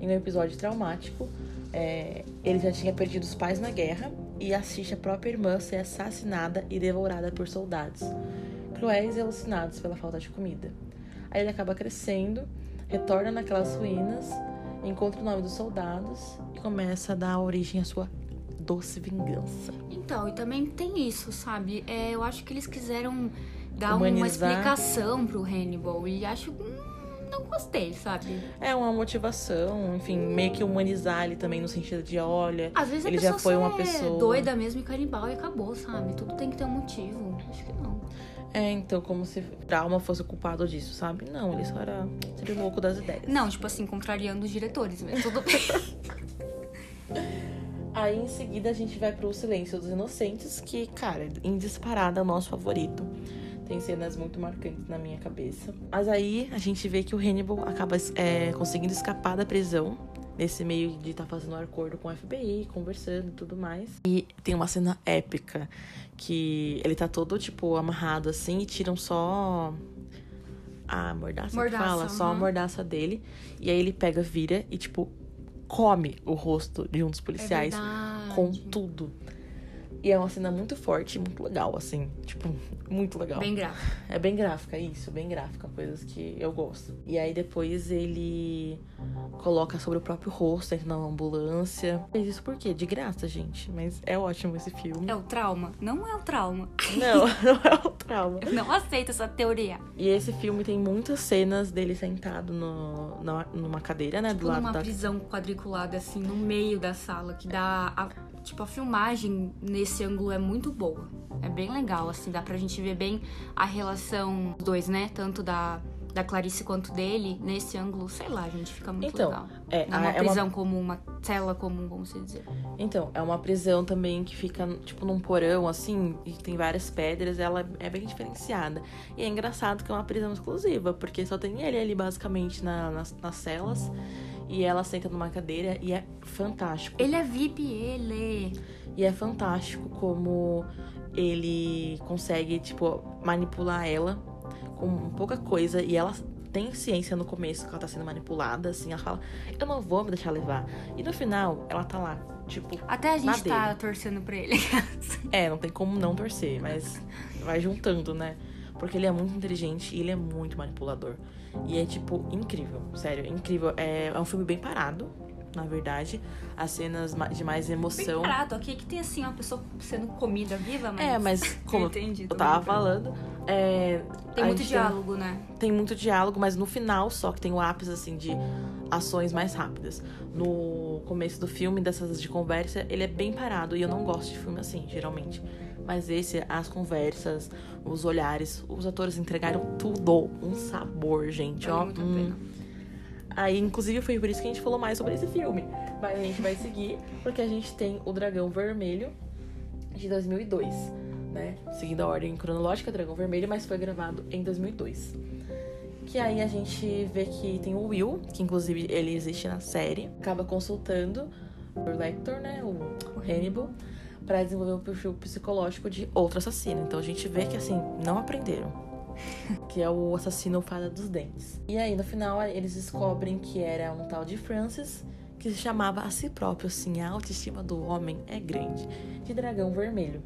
em um episódio traumático, é, ele já tinha perdido os pais na guerra e assiste a própria irmã ser assassinada e devorada por soldados, cruéis e alucinados pela falta de comida. Aí ele acaba crescendo, retorna naquelas ruínas, encontra o nome dos soldados e começa a dar origem à sua doce vingança. Então, e também tem isso, sabe? É, eu acho que eles quiseram dar uma Humanizar. explicação pro Hannibal e acho. hum, Não gostei, sabe? É uma motivação, enfim, meio que humanizar ele também no sentido de, olha, Às vezes Ele já foi uma é pessoa- doida mesmo e canibal e acabou, sabe? Tudo tem que ter um motivo. Acho que não. É, então, como se Trauma fosse o culpado disso, sabe? Não, ele só era seria louco das ideias. Não, tipo assim, contrariando os diretores, mas tudo bem. Aí, em seguida, a gente vai pro Silêncio dos Inocentes, que, cara, em disparada é o nosso favorito. Tem cenas muito marcantes na minha cabeça. Mas aí, a gente vê que o Hannibal acaba é, conseguindo escapar da prisão. Nesse meio de estar fazendo um acordo com o FBI, conversando e tudo mais. E tem uma cena épica que ele tá todo, tipo, amarrado assim e tiram só a mordaça, que Mordaça, fala, só a mordaça dele. E aí ele pega, vira e, tipo, come o rosto de um dos É policiais verdade. com tudo. E é uma cena muito forte, muito legal, assim. Tipo, muito legal. Bem grave. É bem gráfica, isso, bem gráfica, coisas que eu gosto. E aí depois ele coloca sobre o próprio rosto, entra na ambulância. Fez isso por quê? De graça, gente. Mas é ótimo esse filme. É o trauma? Não é o trauma. Não, não é o trauma. Eu não aceito essa teoria. E esse filme tem muitas cenas dele sentado no, na- numa cadeira, né? do Tipo lado numa da. prisão quadriculada, assim, no meio da sala, que dá. a- tipo, a filmagem nesse ângulo é muito boa. É bem legal, assim, dá pra gente ver bem a relação dos dois, né? Tanto da, da Clarice quanto dele, nesse ângulo, sei lá, gente, fica muito Então, legal. é, é uma é uma- prisão comum, uma cela comum, vamos dizer. Então, é uma prisão também que fica, tipo, num porão, assim, e tem várias pedras, ela é bem diferenciada. E é engraçado que é uma prisão exclusiva, porque só tem ele ali, basicamente, na- nas, nas celas. E ela senta numa cadeira e é fantástico. Ele é VIP, ele. E é fantástico como ele consegue, tipo, manipular ela com pouca coisa. E ela tem ciência no começo que ela tá sendo manipulada, assim. Ela fala, eu não vou me deixar levar. E no final, ela tá lá, tipo, Até a gente tá torcendo pra ele. É, não tem como não torcer, mas vai juntando, né? Porque ele é muito inteligente e ele é muito manipulador. E é, tipo, incrível, sério, incrível. É, é um filme bem parado. na verdade. As cenas de mais Bem emoção. barato. Aqui que tem assim uma pessoa sendo comida viva, mas. É, mas como entendi, eu tava falando, é, Tem muito diálogo, né? tem muito diálogo, mas no final só que tem o ápice assim de ações mais rápidas. No começo do filme, dessas de conversa, ele é bem parado e eu não gosto de filme assim, geralmente. Mas esse, as conversas, os olhares, os atores entregaram tudo, um sabor, gente, Vale ó. muito hum. pena. Aí, inclusive, foi por isso que a gente falou mais sobre esse filme. Mas a gente vai seguir, porque a gente tem o Dragão Vermelho de 2002, né? Seguindo a ordem cronológica, Dragão Vermelho, mas foi gravado em 2002. Que aí a gente vê que tem o Will, que inclusive ele existe na série, acaba consultando o Lector, né? O Hannibal, pra desenvolver um perfil psicológico de outro assassino. Então a gente vê que assim, não aprenderam. Que é o assassino Fada dos Dentes. E aí, no final, eles descobrem que era um tal de Francis, que se chamava a si próprio, assim, a autoestima do homem é grande, de dragão vermelho.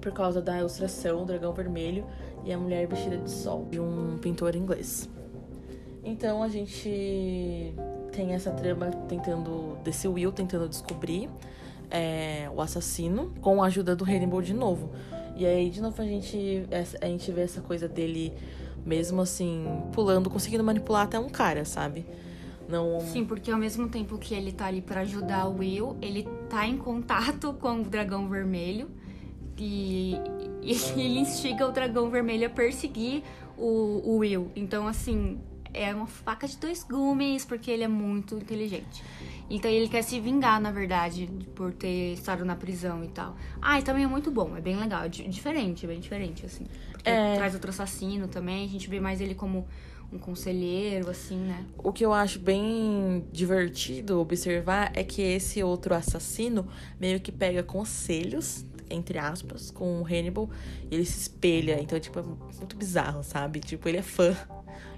Por causa da ilustração Dragão Vermelho e a Mulher Vestida de Sol, de um pintor inglês. Então a gente tem essa trama tentando, desse Will tentando descobrir é, o assassino com a ajuda do Hannibal de novo. E aí, de novo, a gente, a gente vê essa coisa dele mesmo assim, pulando, conseguindo manipular até um cara, sabe? Não. Sim, porque ao mesmo tempo que ele tá ali pra ajudar o Will, ele tá em contato com o dragão vermelho e, e ele instiga o dragão vermelho a perseguir o, o Will. Então, assim, é uma faca de dois gumes, porque ele é muito inteligente. Então ele quer se vingar, na verdade, por ter estado na prisão e tal. Ah, e também é muito bom, é bem legal, é di- diferente, é bem diferente, assim. Porque É. traz outro assassino também, a gente vê mais ele como um conselheiro, assim, né? O que eu acho bem divertido observar é que esse outro assassino meio que pega conselhos, entre aspas, com o Hannibal e ele se espelha. Então, tipo, é muito bizarro, sabe? Tipo, ele é fã.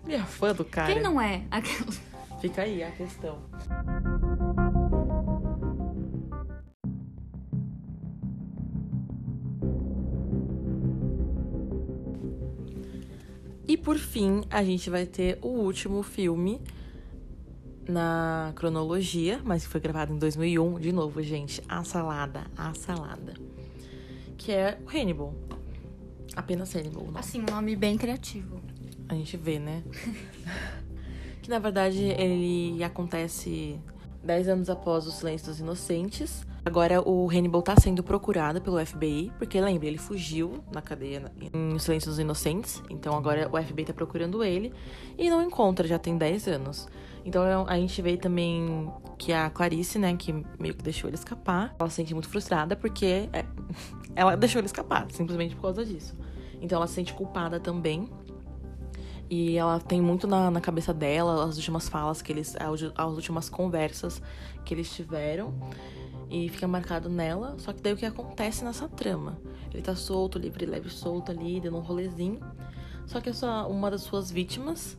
Ele é fã do cara. Quem não é? Aquela... Fica aí a questão. Por fim, a gente vai ter o último filme na cronologia, mas que foi gravado em 2001. De novo, gente, a salada, a salada. Que é o Hannibal. Apenas Hannibal, não. Assim, um nome bem criativo. A gente vê, né? que na verdade ele acontece 10 anos após o Silêncio dos Inocentes. Agora o Hannibal tá sendo procurado pelo FBI, porque lembra, ele fugiu na cadeia em Silêncio dos Inocentes. Então agora o FBI tá procurando ele e não encontra, já tem 10 anos. Então a gente vê também que a Clarice, né, que meio que deixou ele escapar, ela se sente muito frustrada porque é, ela deixou ele escapar, simplesmente por causa disso. Então ela se sente culpada também. E ela tem muito na, na cabeça dela as últimas falas que eles. As as últimas conversas que eles tiveram. E fica marcado nela. Só que daí o que acontece nessa trama? Ele tá solto, livre, leve, solto ali, dando um rolezinho. Só que essa, uma das suas vítimas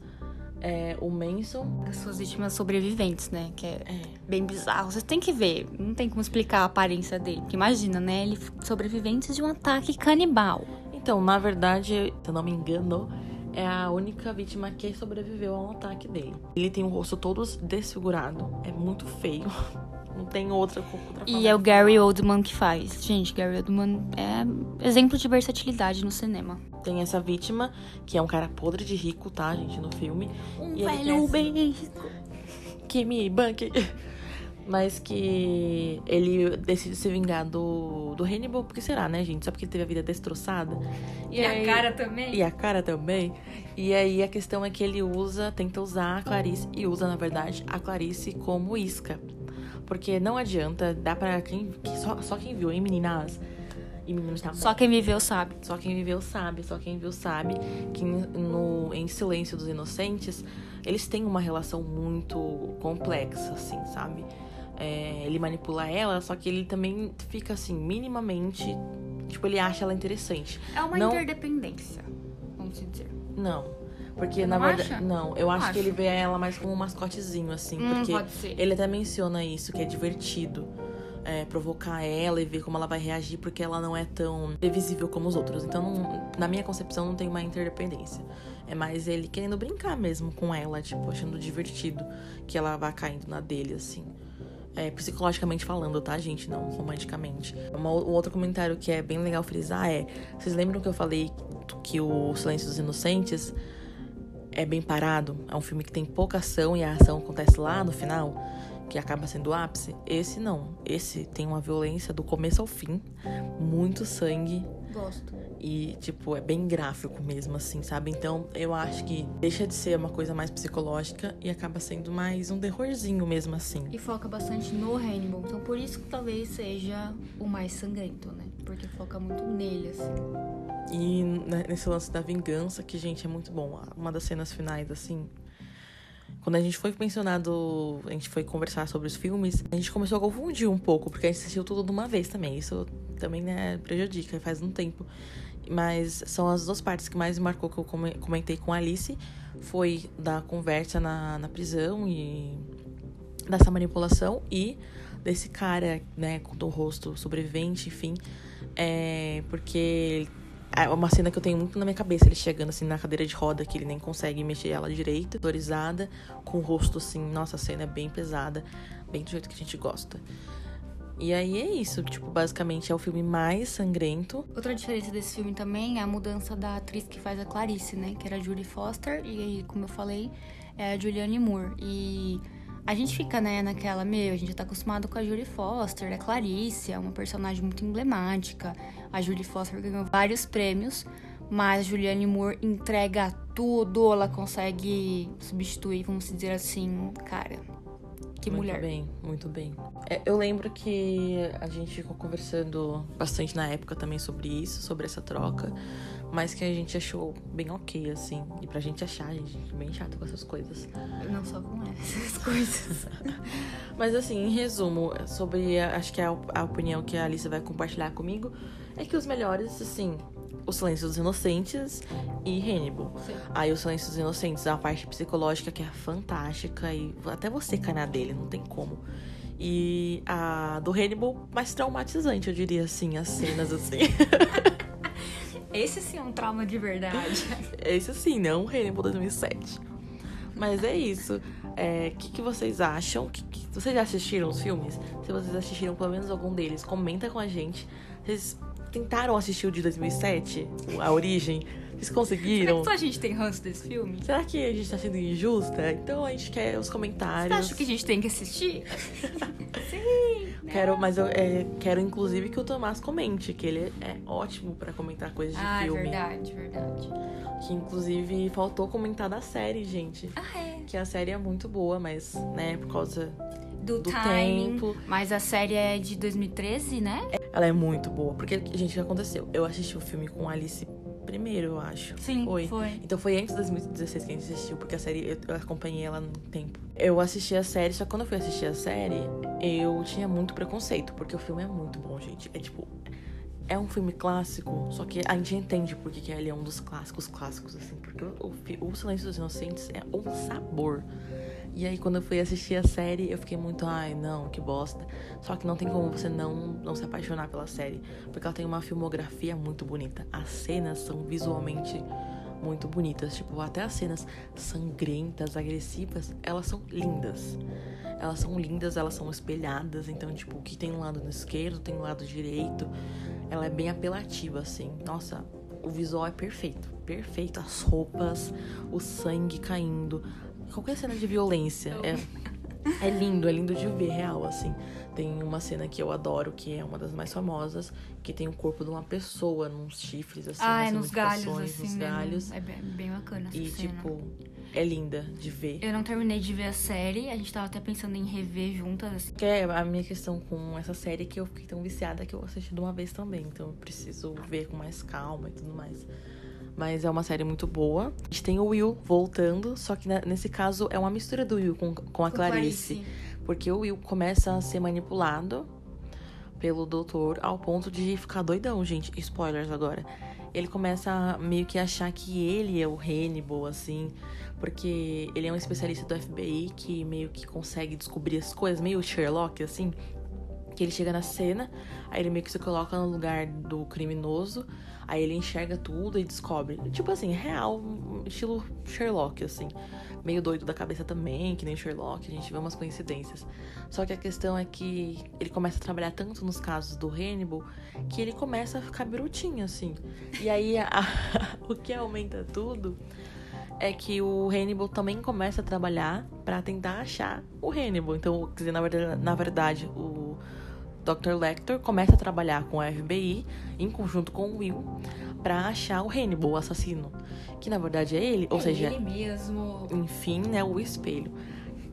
é o Manson. As suas vítimas sobreviventes, né? Que é É, bem bizarro. Vocês têm que ver. Não tem como explicar a aparência dele. Porque imagina, né? Ele sobreviventes de um ataque canibal. Então, na verdade, se eu não me engano, é a única vítima que sobreviveu ao ataque dele. Ele tem o rosto todo desfigurado. É muito feio. Não tem outra, outra E é o Gary Oldman que faz. Gente, Gary Oldman é exemplo de versatilidade no cinema. Tem essa vítima, que é um cara podre de rico, tá, gente, no filme. Um E ele velho bem rico. Que me banque. Mas que ele decide se vingar do, do Hannibal, porque será, né, gente? Só porque ele teve a vida destroçada. aí- também. E a cara também. E aí a questão é que ele usa, tenta usar a Clarice, e usa, na verdade, a Clarice como isca. Porque não adianta, dá pra quem. que só, só quem viu, hein, meninas? E meninos também. Só quem viveu sabe. Só quem viveu sabe, só quem viu sabe que no, em Silêncio dos Inocentes eles têm uma relação muito complexa, assim, sabe? É, ele manipula ela, só que ele também fica assim, minimamente. Tipo, ele acha ela interessante. É uma Não- interdependência, vamos dizer. Não. Porque, Você na não verdade. acha? Não, eu acho Acho. que ele vê ela mais como um mascotezinho, assim. Hum, porque pode ser. ele até menciona isso, que é divertido. é, provocar ela e ver como ela vai reagir, porque ela não é tão previsível como os outros. Então, não- na minha concepção, não tem uma interdependência. É mais ele querendo brincar mesmo com ela, tipo, achando divertido que ela vá caindo na dele, assim. É, psicologicamente falando, tá, gente? Não romanticamente. Uma, um outro comentário que é bem legal frisar é: vocês lembram que eu falei que o Silêncio dos Inocentes é bem parado? É um filme que tem pouca ação e a ação acontece lá no final, que acaba sendo o ápice? Esse não. Esse tem uma violência do começo ao fim, muito sangue. Gosto. E, tipo, é bem gráfico mesmo, assim, sabe? Então, eu acho que deixa de ser uma coisa mais psicológica e acaba sendo mais um terrorzinho mesmo, assim. E foca bastante no Hannibal. Então, por isso que talvez seja o mais sangrento, né? Porque foca muito nele, assim. E nesse lance da vingança, que, gente, é muito bom. Uma das cenas finais, assim, quando a gente foi mencionado, a gente foi conversar sobre os filmes, a gente começou a confundir um pouco, porque a gente assistiu tudo de uma vez também. Isso também né, prejudica, faz um tempo. Mas são as duas partes que mais me marcou que eu comentei com a Alice. Foi da conversa na, na prisão e dessa manipulação e desse cara, né, com o rosto sobrevivente, enfim. É, porque é uma cena que eu tenho muito na minha cabeça, ele chegando assim na cadeira de roda, que ele nem consegue mexer ela direito, autorizada, com o rosto assim, nossa, a cena é bem pesada, bem do jeito que a gente gosta. E aí é isso, tipo, basicamente é o filme mais sangrento. Outra diferença desse filme também é a mudança da atriz que faz a Clarice, né? Que era a Julie Foster e, como eu falei, é a Julianne Moore. E a gente fica, né, naquela, meu, a gente tá acostumado com a Julie Foster, a Clarice, é uma personagem muito emblemática. A Julie Foster ganhou vários prêmios, mas a Julianne Moore entrega tudo, ela consegue substituir, vamos dizer assim, cara, que muito mulher. Muito bem, muito bem. É, eu lembro que a gente ficou conversando bastante na época também sobre isso, sobre essa troca, mas que a gente achou bem ok, assim. E pra gente achar, a gente é bem chato com essas coisas. Não só com essas coisas. mas assim, em resumo, sobre acho que a, a opinião que a Alice vai compartilhar comigo é que os melhores, assim, o Silêncio dos Inocentes e Hannibal. Sim. Aí o Silêncio dos Inocentes, a parte psicológica que é fantástica e até você cai na dele, não tem como. E a do Hannibal, mais traumatizante, eu diria assim, as cenas assim. Esse sim é um trauma de verdade. Esse sim, não o Hannibal 2007. Mas é isso. O é, que, que vocês acham? Que, que, vocês já assistiram os filmes? Se vocês assistiram pelo menos algum deles, comenta com a gente. Vocês tentaram assistir o de 2007, A Origem? Vocês conseguiram? Será que só a gente tem ranço desse filme? Será que a gente tá sendo injusta? Então a gente quer os comentários. Você acha que a gente tem que assistir? Sim! Quero, mas eu é, quero inclusive que o Tomás comente, que ele é ótimo para comentar coisas de ah, filme. Ah, verdade, verdade. Que inclusive faltou comentar da série, gente. Ah, é? Que a série é muito boa, mas, né, por causa do, do timing, tempo. Mas a série é de 2013, né? Ela é muito boa. Porque, gente, o que aconteceu? Eu assisti o filme com Alice primeiro, eu acho. Sim, foi. foi. Então foi antes de 2016 que a gente assistiu, porque a série eu, eu acompanhei ela no tempo. Eu assisti a série, só que quando eu fui assistir a série, eu tinha muito preconceito, porque o filme é muito bom, gente. É tipo. É um filme clássico, só que a gente entende porque que ele é um dos clássicos clássicos, assim. Porque o, o, o Silêncio dos Inocentes é um sabor. E aí, quando eu fui assistir a série, eu fiquei muito, ai, não, que bosta. Só que não tem como você não, não se apaixonar pela série, porque ela tem uma filmografia muito bonita. As cenas são visualmente muito bonitas, tipo, até as cenas sangrentas, agressivas, elas são lindas. Elas são lindas, elas são espelhadas, então, tipo, o que tem um lado no esquerdo, tem um lado direito. Ela é bem apelativa, assim. Nossa, o visual é perfeito, perfeito. As roupas, o sangue caindo, qualquer cena de violência. É, é lindo, é lindo de ver, real, assim. Tem uma cena que eu adoro, que é uma das mais famosas, que tem o corpo de uma pessoa nos chifres, assim, ah, é nos galhos, assim, nos galhos. É bem, bem bacana essa E, cena. tipo, é linda de ver. Eu não terminei de ver a série, a gente tava até pensando em rever juntas. Assim. Que é a minha questão com essa série que eu fiquei tão viciada que eu assisti de uma vez também. Então eu preciso ver com mais calma e tudo mais. Mas é uma série muito boa. A gente tem o Will voltando, só que nesse caso é uma mistura do Will com, com a Clarice. Clarice. Porque o Will começa a ser manipulado pelo doutor ao ponto de ficar doidão, gente. Spoilers agora. Ele começa a meio que achar que ele é o Hannibal, assim, porque ele é um especialista do FBI que meio que consegue descobrir as coisas, meio Sherlock, assim. Que ele chega na cena, aí ele meio que se coloca no lugar do criminoso, aí ele enxerga tudo e descobre. Tipo assim, real, estilo Sherlock, assim. Meio doido da cabeça também, que nem Sherlock, a gente vê umas coincidências. Só que a questão é que ele começa a trabalhar tanto nos casos do Hannibal que ele começa a ficar brutinho, assim. E aí a, o que aumenta tudo é que o Hannibal também começa a trabalhar para tentar achar o Hannibal. Então, quer dizer, na verdade, na verdade o Dr. Lecter começa a trabalhar com a FBI em conjunto com o Will para achar o Hannibal, o assassino, que na verdade é ele, ou é seja, ele mesmo. enfim, né, o espelho.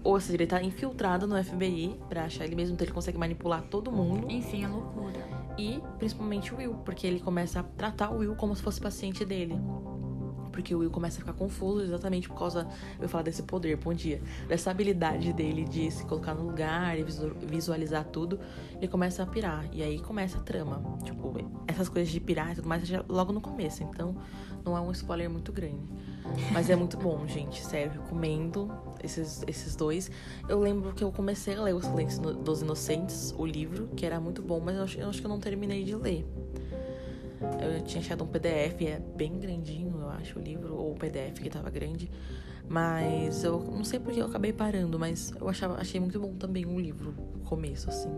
Ou seja, ele tá infiltrado no FBI pra achar ele mesmo, então ele consegue manipular todo mundo. Enfim, a loucura. E principalmente o Will, porque ele começa a tratar o Will como se fosse paciente dele. Porque o Will começa a ficar confuso exatamente por causa, eu falar desse poder, bom dia, dessa habilidade dele de se colocar no lugar e visu- visualizar tudo. Ele começa a pirar. E aí começa a trama. Tipo, essas coisas de pirar e tudo mais já logo no começo. Então não é um spoiler muito grande. Mas é muito bom, gente. Sério, recomendo esses, esses dois. Eu lembro que eu comecei a ler O Silêncio dos Inocentes, o livro, que era muito bom, mas eu acho, eu acho que eu não terminei de ler. Eu tinha achado um PDF, é bem grandinho, eu acho, o livro, ou o PDF que tava grande. Mas eu não sei porque eu acabei parando, mas eu achava, achei muito bom também o livro, o começo, assim.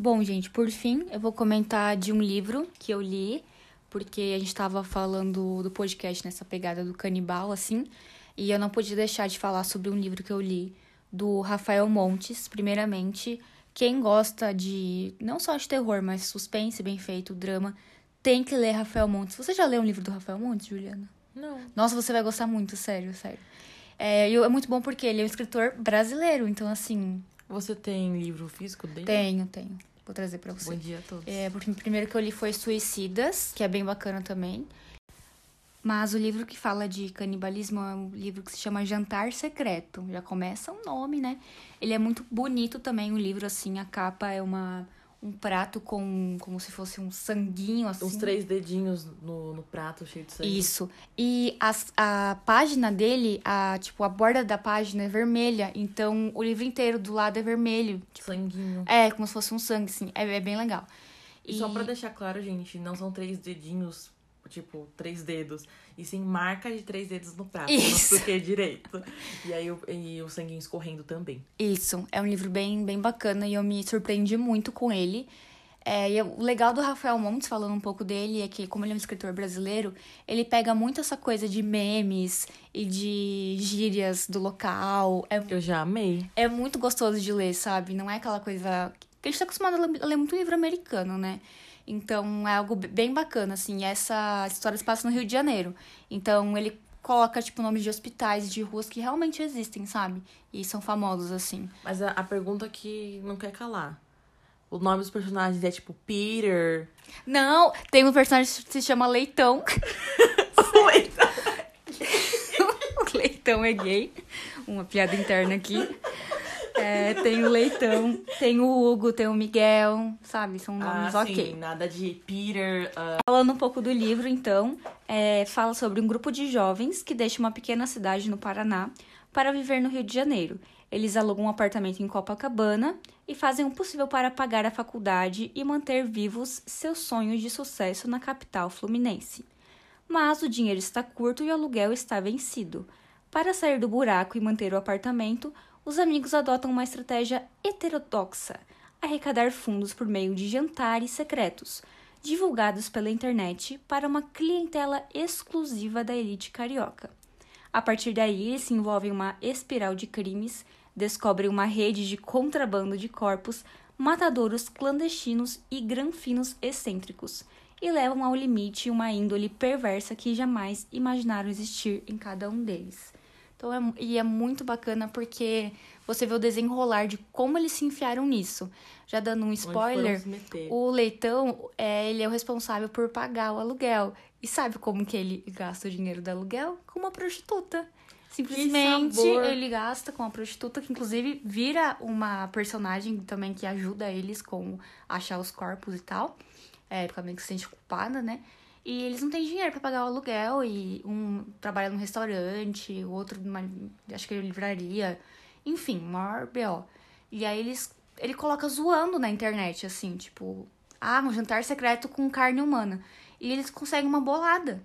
Bom, gente, por fim, eu vou comentar de um livro que eu li, porque a gente tava falando do podcast nessa pegada do canibal, assim, e eu não podia deixar de falar sobre um livro que eu li do Rafael Montes, primeiramente. Quem gosta de não só de terror, mas suspense, bem feito, drama, tem que ler Rafael Montes. Você já leu um livro do Rafael Montes, Juliana? Não. Nossa, você vai gostar muito, sério, sério. É, é muito bom porque ele é um escritor brasileiro, então assim, Você tem livro físico dele? tenho, tenho. Vou trazer pra você. Bom dia a todos. É, porque o primeiro que eu li foi Suicidas, que é bem bacana também. Mas o livro que fala de canibalismo é um livro que se chama Jantar Secreto. Já começa o nome, né? Ele é muito bonito também, o livro, assim. A capa é uma, um prato com como se fosse um sanguinho, assim. Uns três dedinhos no, no prato cheio de sangue. Isso. E as, a página dele, a, tipo, a borda da página é vermelha. Então, o livro inteiro do lado é vermelho. Sanguinho. É, como se fosse um sangue, assim. É, é bem legal. E só pra deixar claro, gente, não são três dedinhos, tipo, três dedos. E sim marca de três dedos no prato. Isso. Porque é direito. E aí o, e o sanguinho escorrendo também. Isso, é um livro bem, bem bacana e eu me surpreendi muito com ele. É, e o legal do Rafael Montes, falando um pouco dele, é que, como ele é um escritor brasileiro, ele pega muito essa coisa de memes e de gírias do local. É, Eu já amei. é muito gostoso de ler, sabe? Não é aquela coisa. que a gente tá acostumado a ler muito livro americano, né? Então é algo bem bacana, assim. Essa história se passa no Rio de Janeiro. Então ele coloca, tipo, nomes de hospitais, de ruas que realmente existem, sabe? E são famosos, assim. Mas a, a pergunta que não quer calar. O nome dos personagens é tipo Peter. Não, tem um personagem que se chama Leitão. o Leitão é gay. Uma piada interna aqui. É, tem o Leitão, tem o Hugo, tem o Miguel, sabe? São nomes ah, ok. sim, nada de Peter. ah, Falando um pouco do livro, então, é, fala sobre um grupo de jovens que deixa uma pequena cidade no Paraná para viver no Rio de Janeiro. Eles alugam um apartamento em Copacabana e fazem o possível para pagar a faculdade e manter vivos seus sonhos de sucesso na capital fluminense. Mas o dinheiro está curto e o aluguel está vencido. Para sair do buraco e manter o apartamento, os amigos adotam uma estratégia heterodoxa: arrecadar fundos por meio de jantares secretos, divulgados pela internet para uma clientela exclusiva da elite carioca. A partir daí, eles se envolvem em uma espiral de crimes, descobrem uma rede de contrabando de corpos, matadouros clandestinos e granfinos excêntricos, e levam ao limite uma índole perversa que jamais imaginaram existir em cada um deles. Então, é, e é muito bacana porque você vê o desenrolar de como eles se enfiaram nisso. Já dando um spoiler, o leitão, é, ele é o responsável por pagar o aluguel. E sabe como que ele gasta o dinheiro do aluguel? Com uma prostituta. Simplesmente ele gasta com a prostituta, que inclusive vira uma personagem também que ajuda eles com achar os corpos e tal. É, porque ela meio que se sente culpada, né? E eles não têm dinheiro para pagar o aluguel e um trabalha num restaurante, o outro numa, acho que é livraria, enfim, maior BO. E aí eles ele coloca zoando na internet assim, tipo, ah, um jantar secreto com carne humana. E eles conseguem uma bolada.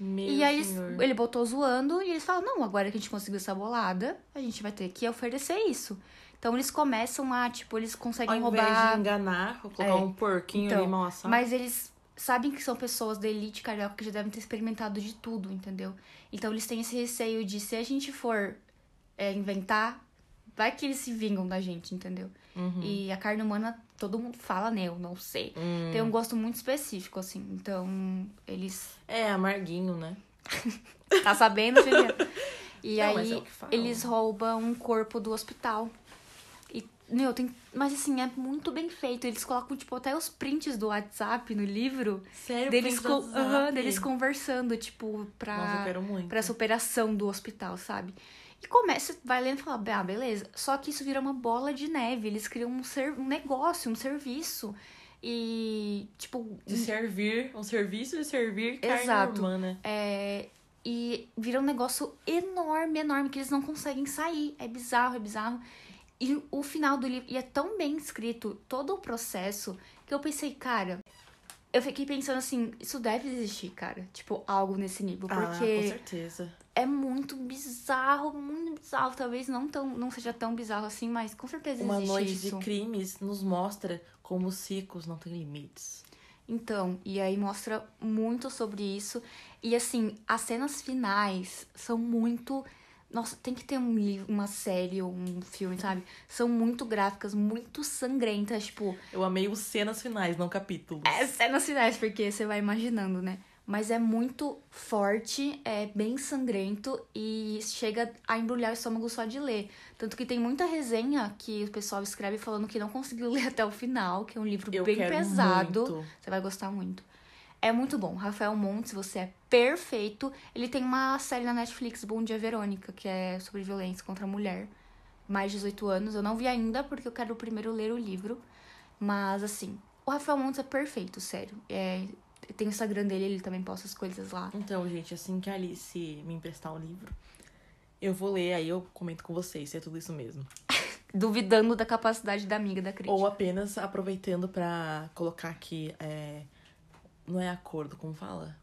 Meu e aí eles- ele botou zoando e eles falam: "Não, agora que a gente conseguiu essa bolada, a gente vai ter que oferecer isso". Então eles começam a, tipo, eles conseguem Ao invés roubar de enganar, colocar É. um porquinho Então, ali mal assado. Mas eles sabem que são pessoas da elite carioca que já devem ter experimentado de tudo, entendeu? Então eles têm esse receio de se a gente for é, inventar, vai que eles se vingam da gente, entendeu? Uhum. E a carne humana, todo mundo fala, né? Eu não sei. Hum. Tem um gosto muito específico, assim. Então, eles. É, amarguinho, né? Tá sabendo, Juliana? E Não, aí, é eles roubam um corpo do hospital. Meu, tem. Mas assim, é muito bem feito. Eles colocam, tipo, até os prints do WhatsApp no livro. Sério, deles, print co- do aham, WhatsApp? deles conversando, tipo, pra, Nossa, eu quero muito. pra essa operação do hospital, sabe? E começa, vai lendo e fala, ah, beleza. Só que isso vira uma bola de neve. Eles criam um, ser, um negócio, um serviço. E, tipo, De servir, um serviço de servir carne Exato. humana. é, e vira um negócio enorme, enorme, que eles não conseguem sair. É bizarro, é bizarro. E o final do livro, e é tão bem escrito todo o processo, que eu pensei, cara. Eu fiquei pensando assim, isso deve existir, cara. Tipo, algo nesse nível. Ah, com Porque certeza. é muito bizarro, muito bizarro. Talvez não, tão, não seja tão bizarro assim, mas com certeza Uma existe noite isso. de crimes nos mostra como os ciclos não têm limites. Então, e aí mostra muito sobre isso. E assim, as cenas finais são muito. Nossa, tem que ter um livro, uma série ou um filme, sabe? São muito gráficas, muito sangrentas, tipo, Eu amei os cenas finais, não capítulos. é cenas finais, porque você vai imaginando, né? Mas é muito forte, é bem sangrento e chega a embrulhar o estômago só de ler. Tanto que tem muita resenha que o pessoal escreve falando que não conseguiu ler até o final, que é um livro Eu bem pesado. muito. Você vai gostar muito. É muito bom. Rafael Montes, você é perfeito. Ele tem uma série na Netflix, Bom Dia Verônica, que é sobre violência contra a mulher. Mais de 18 anos. Eu não vi ainda, porque eu quero primeiro ler o livro. Mas, assim, o Rafael Montes é perfeito, sério. É, tem o Instagram dele, ele também posta as coisas lá. Então, gente, assim que a Alice me emprestar o livro, eu vou ler, aí eu comento com vocês se é tudo isso mesmo. Duvidando da capacidade da amiga da crítica. Ou apenas aproveitando pra colocar aqui. é, Não é acordo, como fala?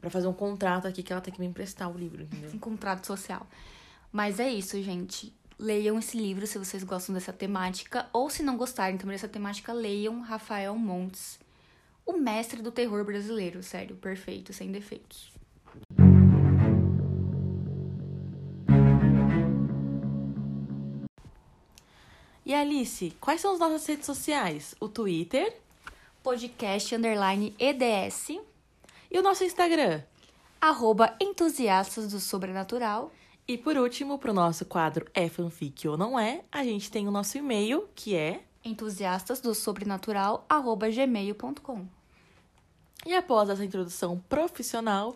Pra fazer um contrato aqui que ela tem que me emprestar o livro, entendeu? um contrato social. Mas é isso, gente. Leiam esse livro se vocês gostam dessa temática. Ou se não gostarem também dessa temática, leiam Rafael Montes. O mestre do terror brasileiro, sério, perfeito, sem defeitos. E Alice, quais são as nossas redes sociais? O Twitter Podcast underline EDS, e o nosso Instagram. arroba entusiastas do sobrenatural. E por último, pro nosso quadro É Fanfic ou Não É, a gente tem o nosso e-mail, que é. entusiastas do sobrenatural, arroba gmail.com. E após essa introdução profissional,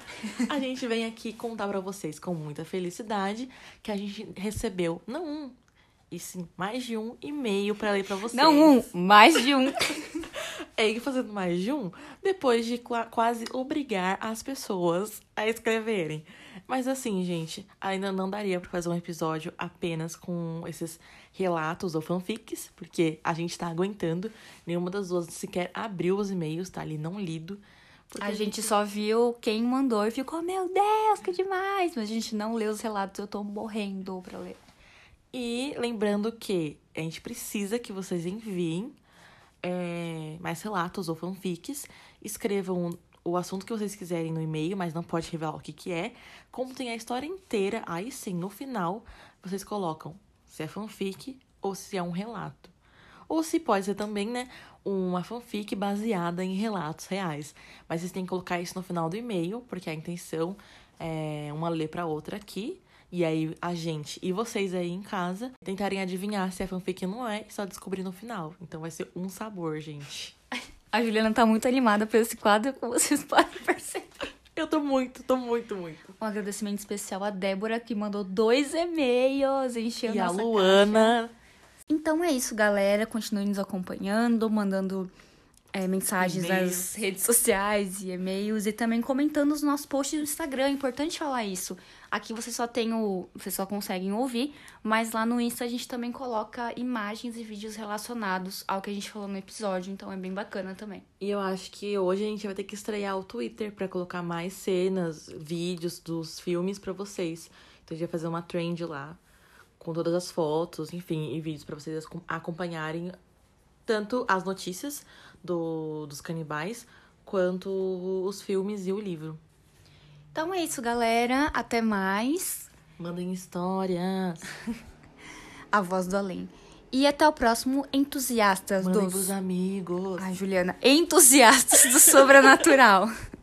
a gente vem aqui contar pra vocês com muita felicidade que a gente recebeu não um, e sim mais de um e-mail pra ler pra vocês. Não um, mais de um. É ir fazendo mais de um depois de qua- quase obrigar as pessoas a escreverem. Mas assim, gente, ainda não daria pra fazer um episódio apenas com esses relatos ou fanfics, porque a gente tá aguentando. Nenhuma das duas sequer abriu os e-mails, tá ali não lido. porque A gente só viu quem mandou e ficou, meu Deus, que demais! Mas a gente não leu os relatos, eu tô morrendo pra ler. E lembrando que a gente precisa que vocês enviem é, mais relatos ou fanfics. Escrevam o assunto que vocês quiserem no e-mail, mas não pode revelar o que, que é. Como tem a história inteira, aí sim, no final, vocês colocam se é fanfic ou se é um relato. Ou se pode ser também, né, uma fanfic baseada em relatos reais. Mas vocês têm que colocar isso no final do e-mail, porque a intenção é uma ler pra outra aqui. E aí a gente e vocês aí em casa tentarem adivinhar se é fanfic ou não é e só descobrir no final. Então vai ser um sabor, gente. A Juliana tá muito animada por esse quadro, como vocês podem perceber. Eu tô muito, tô muito, muito. Um agradecimento especial à Débora, que mandou dois e-mails, encheu e a Luana. caixa. Então é isso, galera. Continue nos acompanhando, mandando é, mensagens nas redes sociais e e-mails e também comentando os nossos posts no Instagram. É importante falar isso. Aqui você só tem o. Vocês só conseguem ouvir, mas lá no Insta a gente também coloca imagens e vídeos relacionados ao que a gente falou no episódio, então é bem bacana também. E eu acho que hoje a gente vai ter que estrear o Twitter pra colocar mais cenas, vídeos dos filmes pra vocês. Então a gente vai fazer uma trend lá com todas as fotos, enfim, e vídeos pra vocês acom- acompanharem tanto as notícias do, dos canibais quanto os filmes e o livro. Então é isso, galera. Até mais. Mandem histórias. A voz do além. E até o próximo Entusiastas Mandem dos. pros amigos. Ai, Juliana. Entusiastas do sobrenatural.